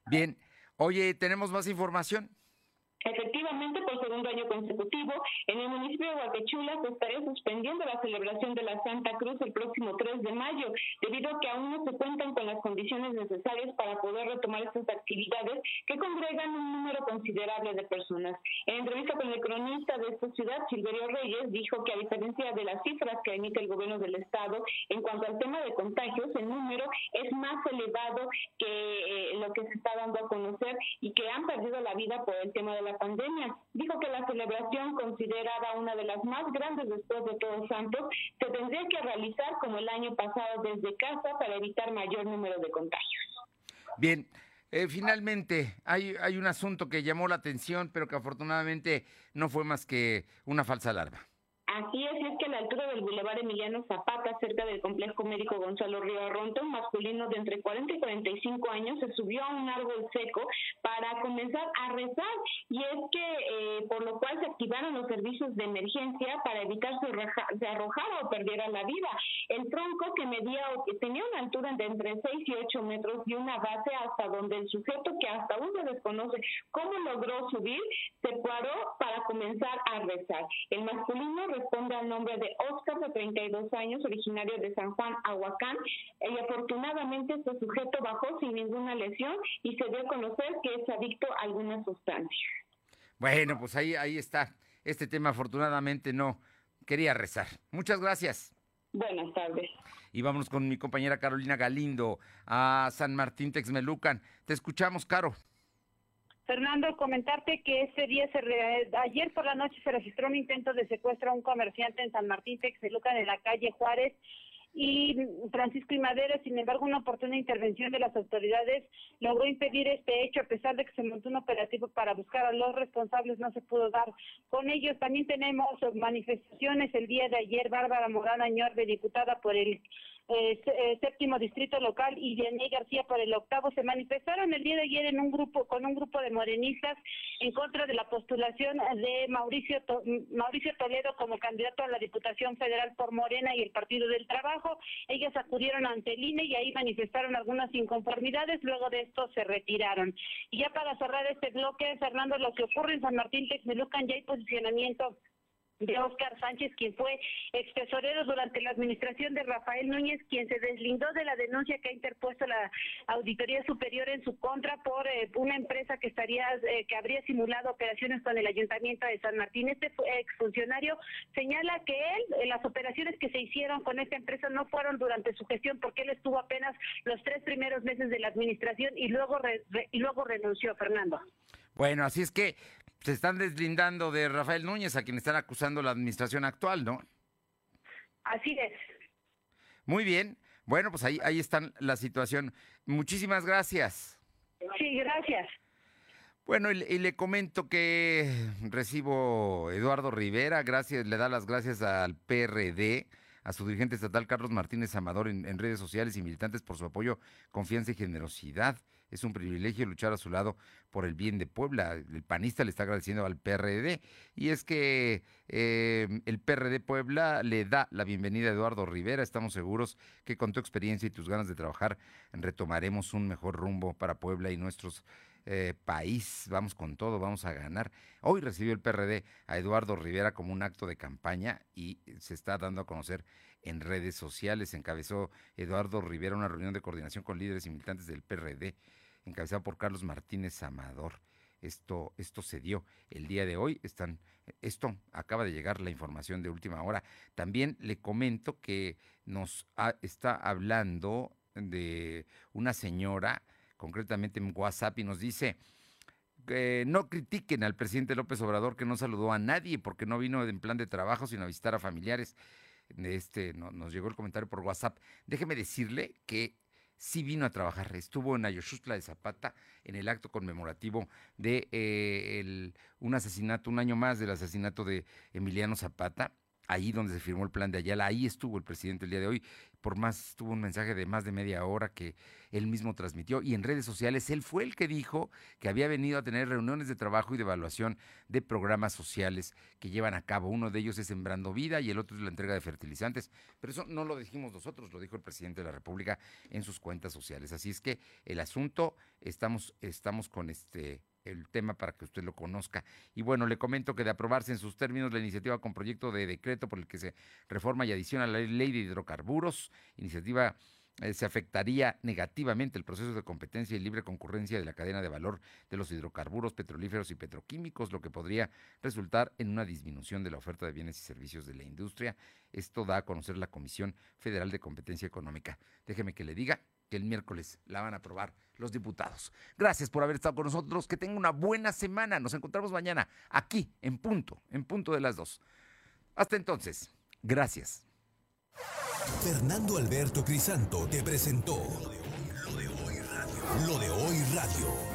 Bien. Oye, ¿tenemos más información? Efectivamente, por segundo año consecutivo, en el municipio de Huacachula se estaría suspendiendo la celebración de la Santa Cruz el próximo 3 de mayo, debido a que aún no se cuentan con las condiciones necesarias para poder retomar estas actividades que congregan un número considerable de personas. En entrevista con el cronista de esta ciudad, Silverio Reyes, dijo que a diferencia de las cifras que emite el gobierno del estado en cuanto al tema de contagios, el número es más elevado que eh, lo que se está dando a conocer y que han perdido la vida por el tema de la pandemia. Dijo que la celebración, considerada una de las más grandes después de Todos Santos, se tendría que realizar como el año pasado desde casa para evitar mayor número de contagios. Bien, eh, finalmente hay, hay un asunto que llamó la atención, pero que afortunadamente no fue más que una falsa alarma. Así es, es que la altura del Boulevard Emiliano Zapata, cerca del complejo médico Gonzalo Río Arronto, un masculino de entre 40 y 45 años se subió a un árbol seco para comenzar a rezar, y es que eh, por lo cual se activaron los servicios de emergencia para evitar arroja- se arrojara o perdiera la vida. El tronco que medía o que tenía una altura de entre 6 y 8 metros y una base hasta donde el sujeto que hasta aún se desconoce cómo logró subir, se paró para comenzar a rezar. El masculino responde al nombre de Oscar, de 32 años, originario de San Juan, Aguacán, y afortunadamente este sujeto bajó sin ninguna lesión y se dio a conocer que es adicto a alguna sustancia. Bueno, pues ahí, ahí está. Este tema afortunadamente no quería rezar. Muchas gracias. Buenas tardes. Y vámonos con mi compañera Carolina Galindo a San Martín Texmelucan. Te escuchamos, Caro. Fernando, comentarte que este día, se re- ayer por la noche se registró un intento de secuestro a un comerciante en San Martín Texmelucan en la calle Juárez y Francisco y Madero, sin embargo, una oportuna intervención de las autoridades logró impedir este hecho, a pesar de que se montó un operativo para buscar a los responsables, no se pudo dar con ellos. También tenemos manifestaciones el día de ayer, Bárbara Morán Añorbe, diputada por el eh, eh, séptimo distrito local y Yaney García por el octavo se manifestaron el día de ayer en un grupo con un grupo de morenistas en contra de la postulación de Mauricio To- Mauricio Toledo como candidato a la Diputación Federal por Morena y el Partido del Trabajo. Ellas acudieron ante el INE y ahí manifestaron algunas inconformidades, luego de esto se retiraron. Y ya para cerrar este bloque, Fernando, lo que ocurre en San Martín Texmelucan ya hay posicionamiento de Oscar Sánchez, quien fue ex tesorero durante la administración de Rafael Núñez, quien se deslindó de la denuncia que ha interpuesto la Auditoría Superior en su contra por eh, una empresa que estaría eh, que habría simulado operaciones con el Ayuntamiento de San Martín. Este fu- exfuncionario señala que él, eh, las operaciones que se hicieron con esta empresa no fueron durante su gestión porque él estuvo apenas los tres primeros meses de la administración y luego re- y luego renunció, Fernando. Bueno, así es que se están deslindando de Rafael Núñez, a quien están acusando la administración actual, ¿no? Así es. Muy bien. Bueno, pues ahí, ahí está la situación. Muchísimas gracias. Sí, gracias. Bueno, y, y, le comento que recibo Eduardo Rivera, gracias, le da las gracias al PRD, a su dirigente estatal Carlos Martínez Amador en, en redes sociales y militantes por su apoyo, confianza y generosidad. Es un privilegio luchar a su lado por el bien de Puebla. El panista le está agradeciendo al PRD. Y es que eh, el PRD Puebla le da la bienvenida a Eduardo Rivera. Estamos seguros que con tu experiencia y tus ganas de trabajar retomaremos un mejor rumbo para Puebla y nuestros eh, país. Vamos con todo, vamos a ganar. Hoy recibió el PRD a Eduardo Rivera como un acto de campaña y se está dando a conocer en redes sociales. Encabezó Eduardo Rivera una reunión de coordinación con líderes y militantes del PRD, encabezada por Carlos Martínez Amador. Esto, esto se dio el día de hoy. Están, esto acaba de llegar la información de última hora. También le comento que nos está hablando de una señora, concretamente en WhatsApp, y nos dice que no critiquen al presidente López Obrador que no saludó a nadie porque no vino en plan de trabajo, sino a visitar a familiares este, no, nos llegó el comentario por WhatsApp. Déjeme decirle que sí vino a trabajar. Estuvo en Ayoshutla de Zapata en el acto conmemorativo de eh, el, un asesinato, un año más del asesinato de Emiliano Zapata. Ahí donde se firmó el plan de Ayala, ahí estuvo el presidente el día de hoy. Por más, tuvo un mensaje de más de media hora que él mismo transmitió. Y en redes sociales, él fue el que dijo que había venido a tener reuniones de trabajo y de evaluación de programas sociales que llevan a cabo. Uno de ellos es Sembrando Vida y el otro es la entrega de fertilizantes. Pero eso no lo dijimos nosotros, lo dijo el presidente de la República en sus cuentas sociales. Así es que el asunto, estamos, estamos con este el tema para que usted lo conozca. Y bueno, le comento que de aprobarse en sus términos la iniciativa con proyecto de decreto por el que se reforma y adiciona la ley de hidrocarburos, iniciativa eh, se afectaría negativamente el proceso de competencia y libre concurrencia de la cadena de valor de los hidrocarburos petrolíferos y petroquímicos, lo que podría resultar en una disminución de la oferta de bienes y servicios de la industria. Esto da a conocer la Comisión Federal de Competencia Económica. Déjeme que le diga que el miércoles la van a aprobar los diputados. Gracias por haber estado con nosotros. Que tenga una buena semana. Nos encontramos mañana aquí, en punto, en punto de las dos. Hasta entonces, gracias. Fernando Alberto Crisanto te presentó Lo de Hoy Radio. Lo de Hoy Radio.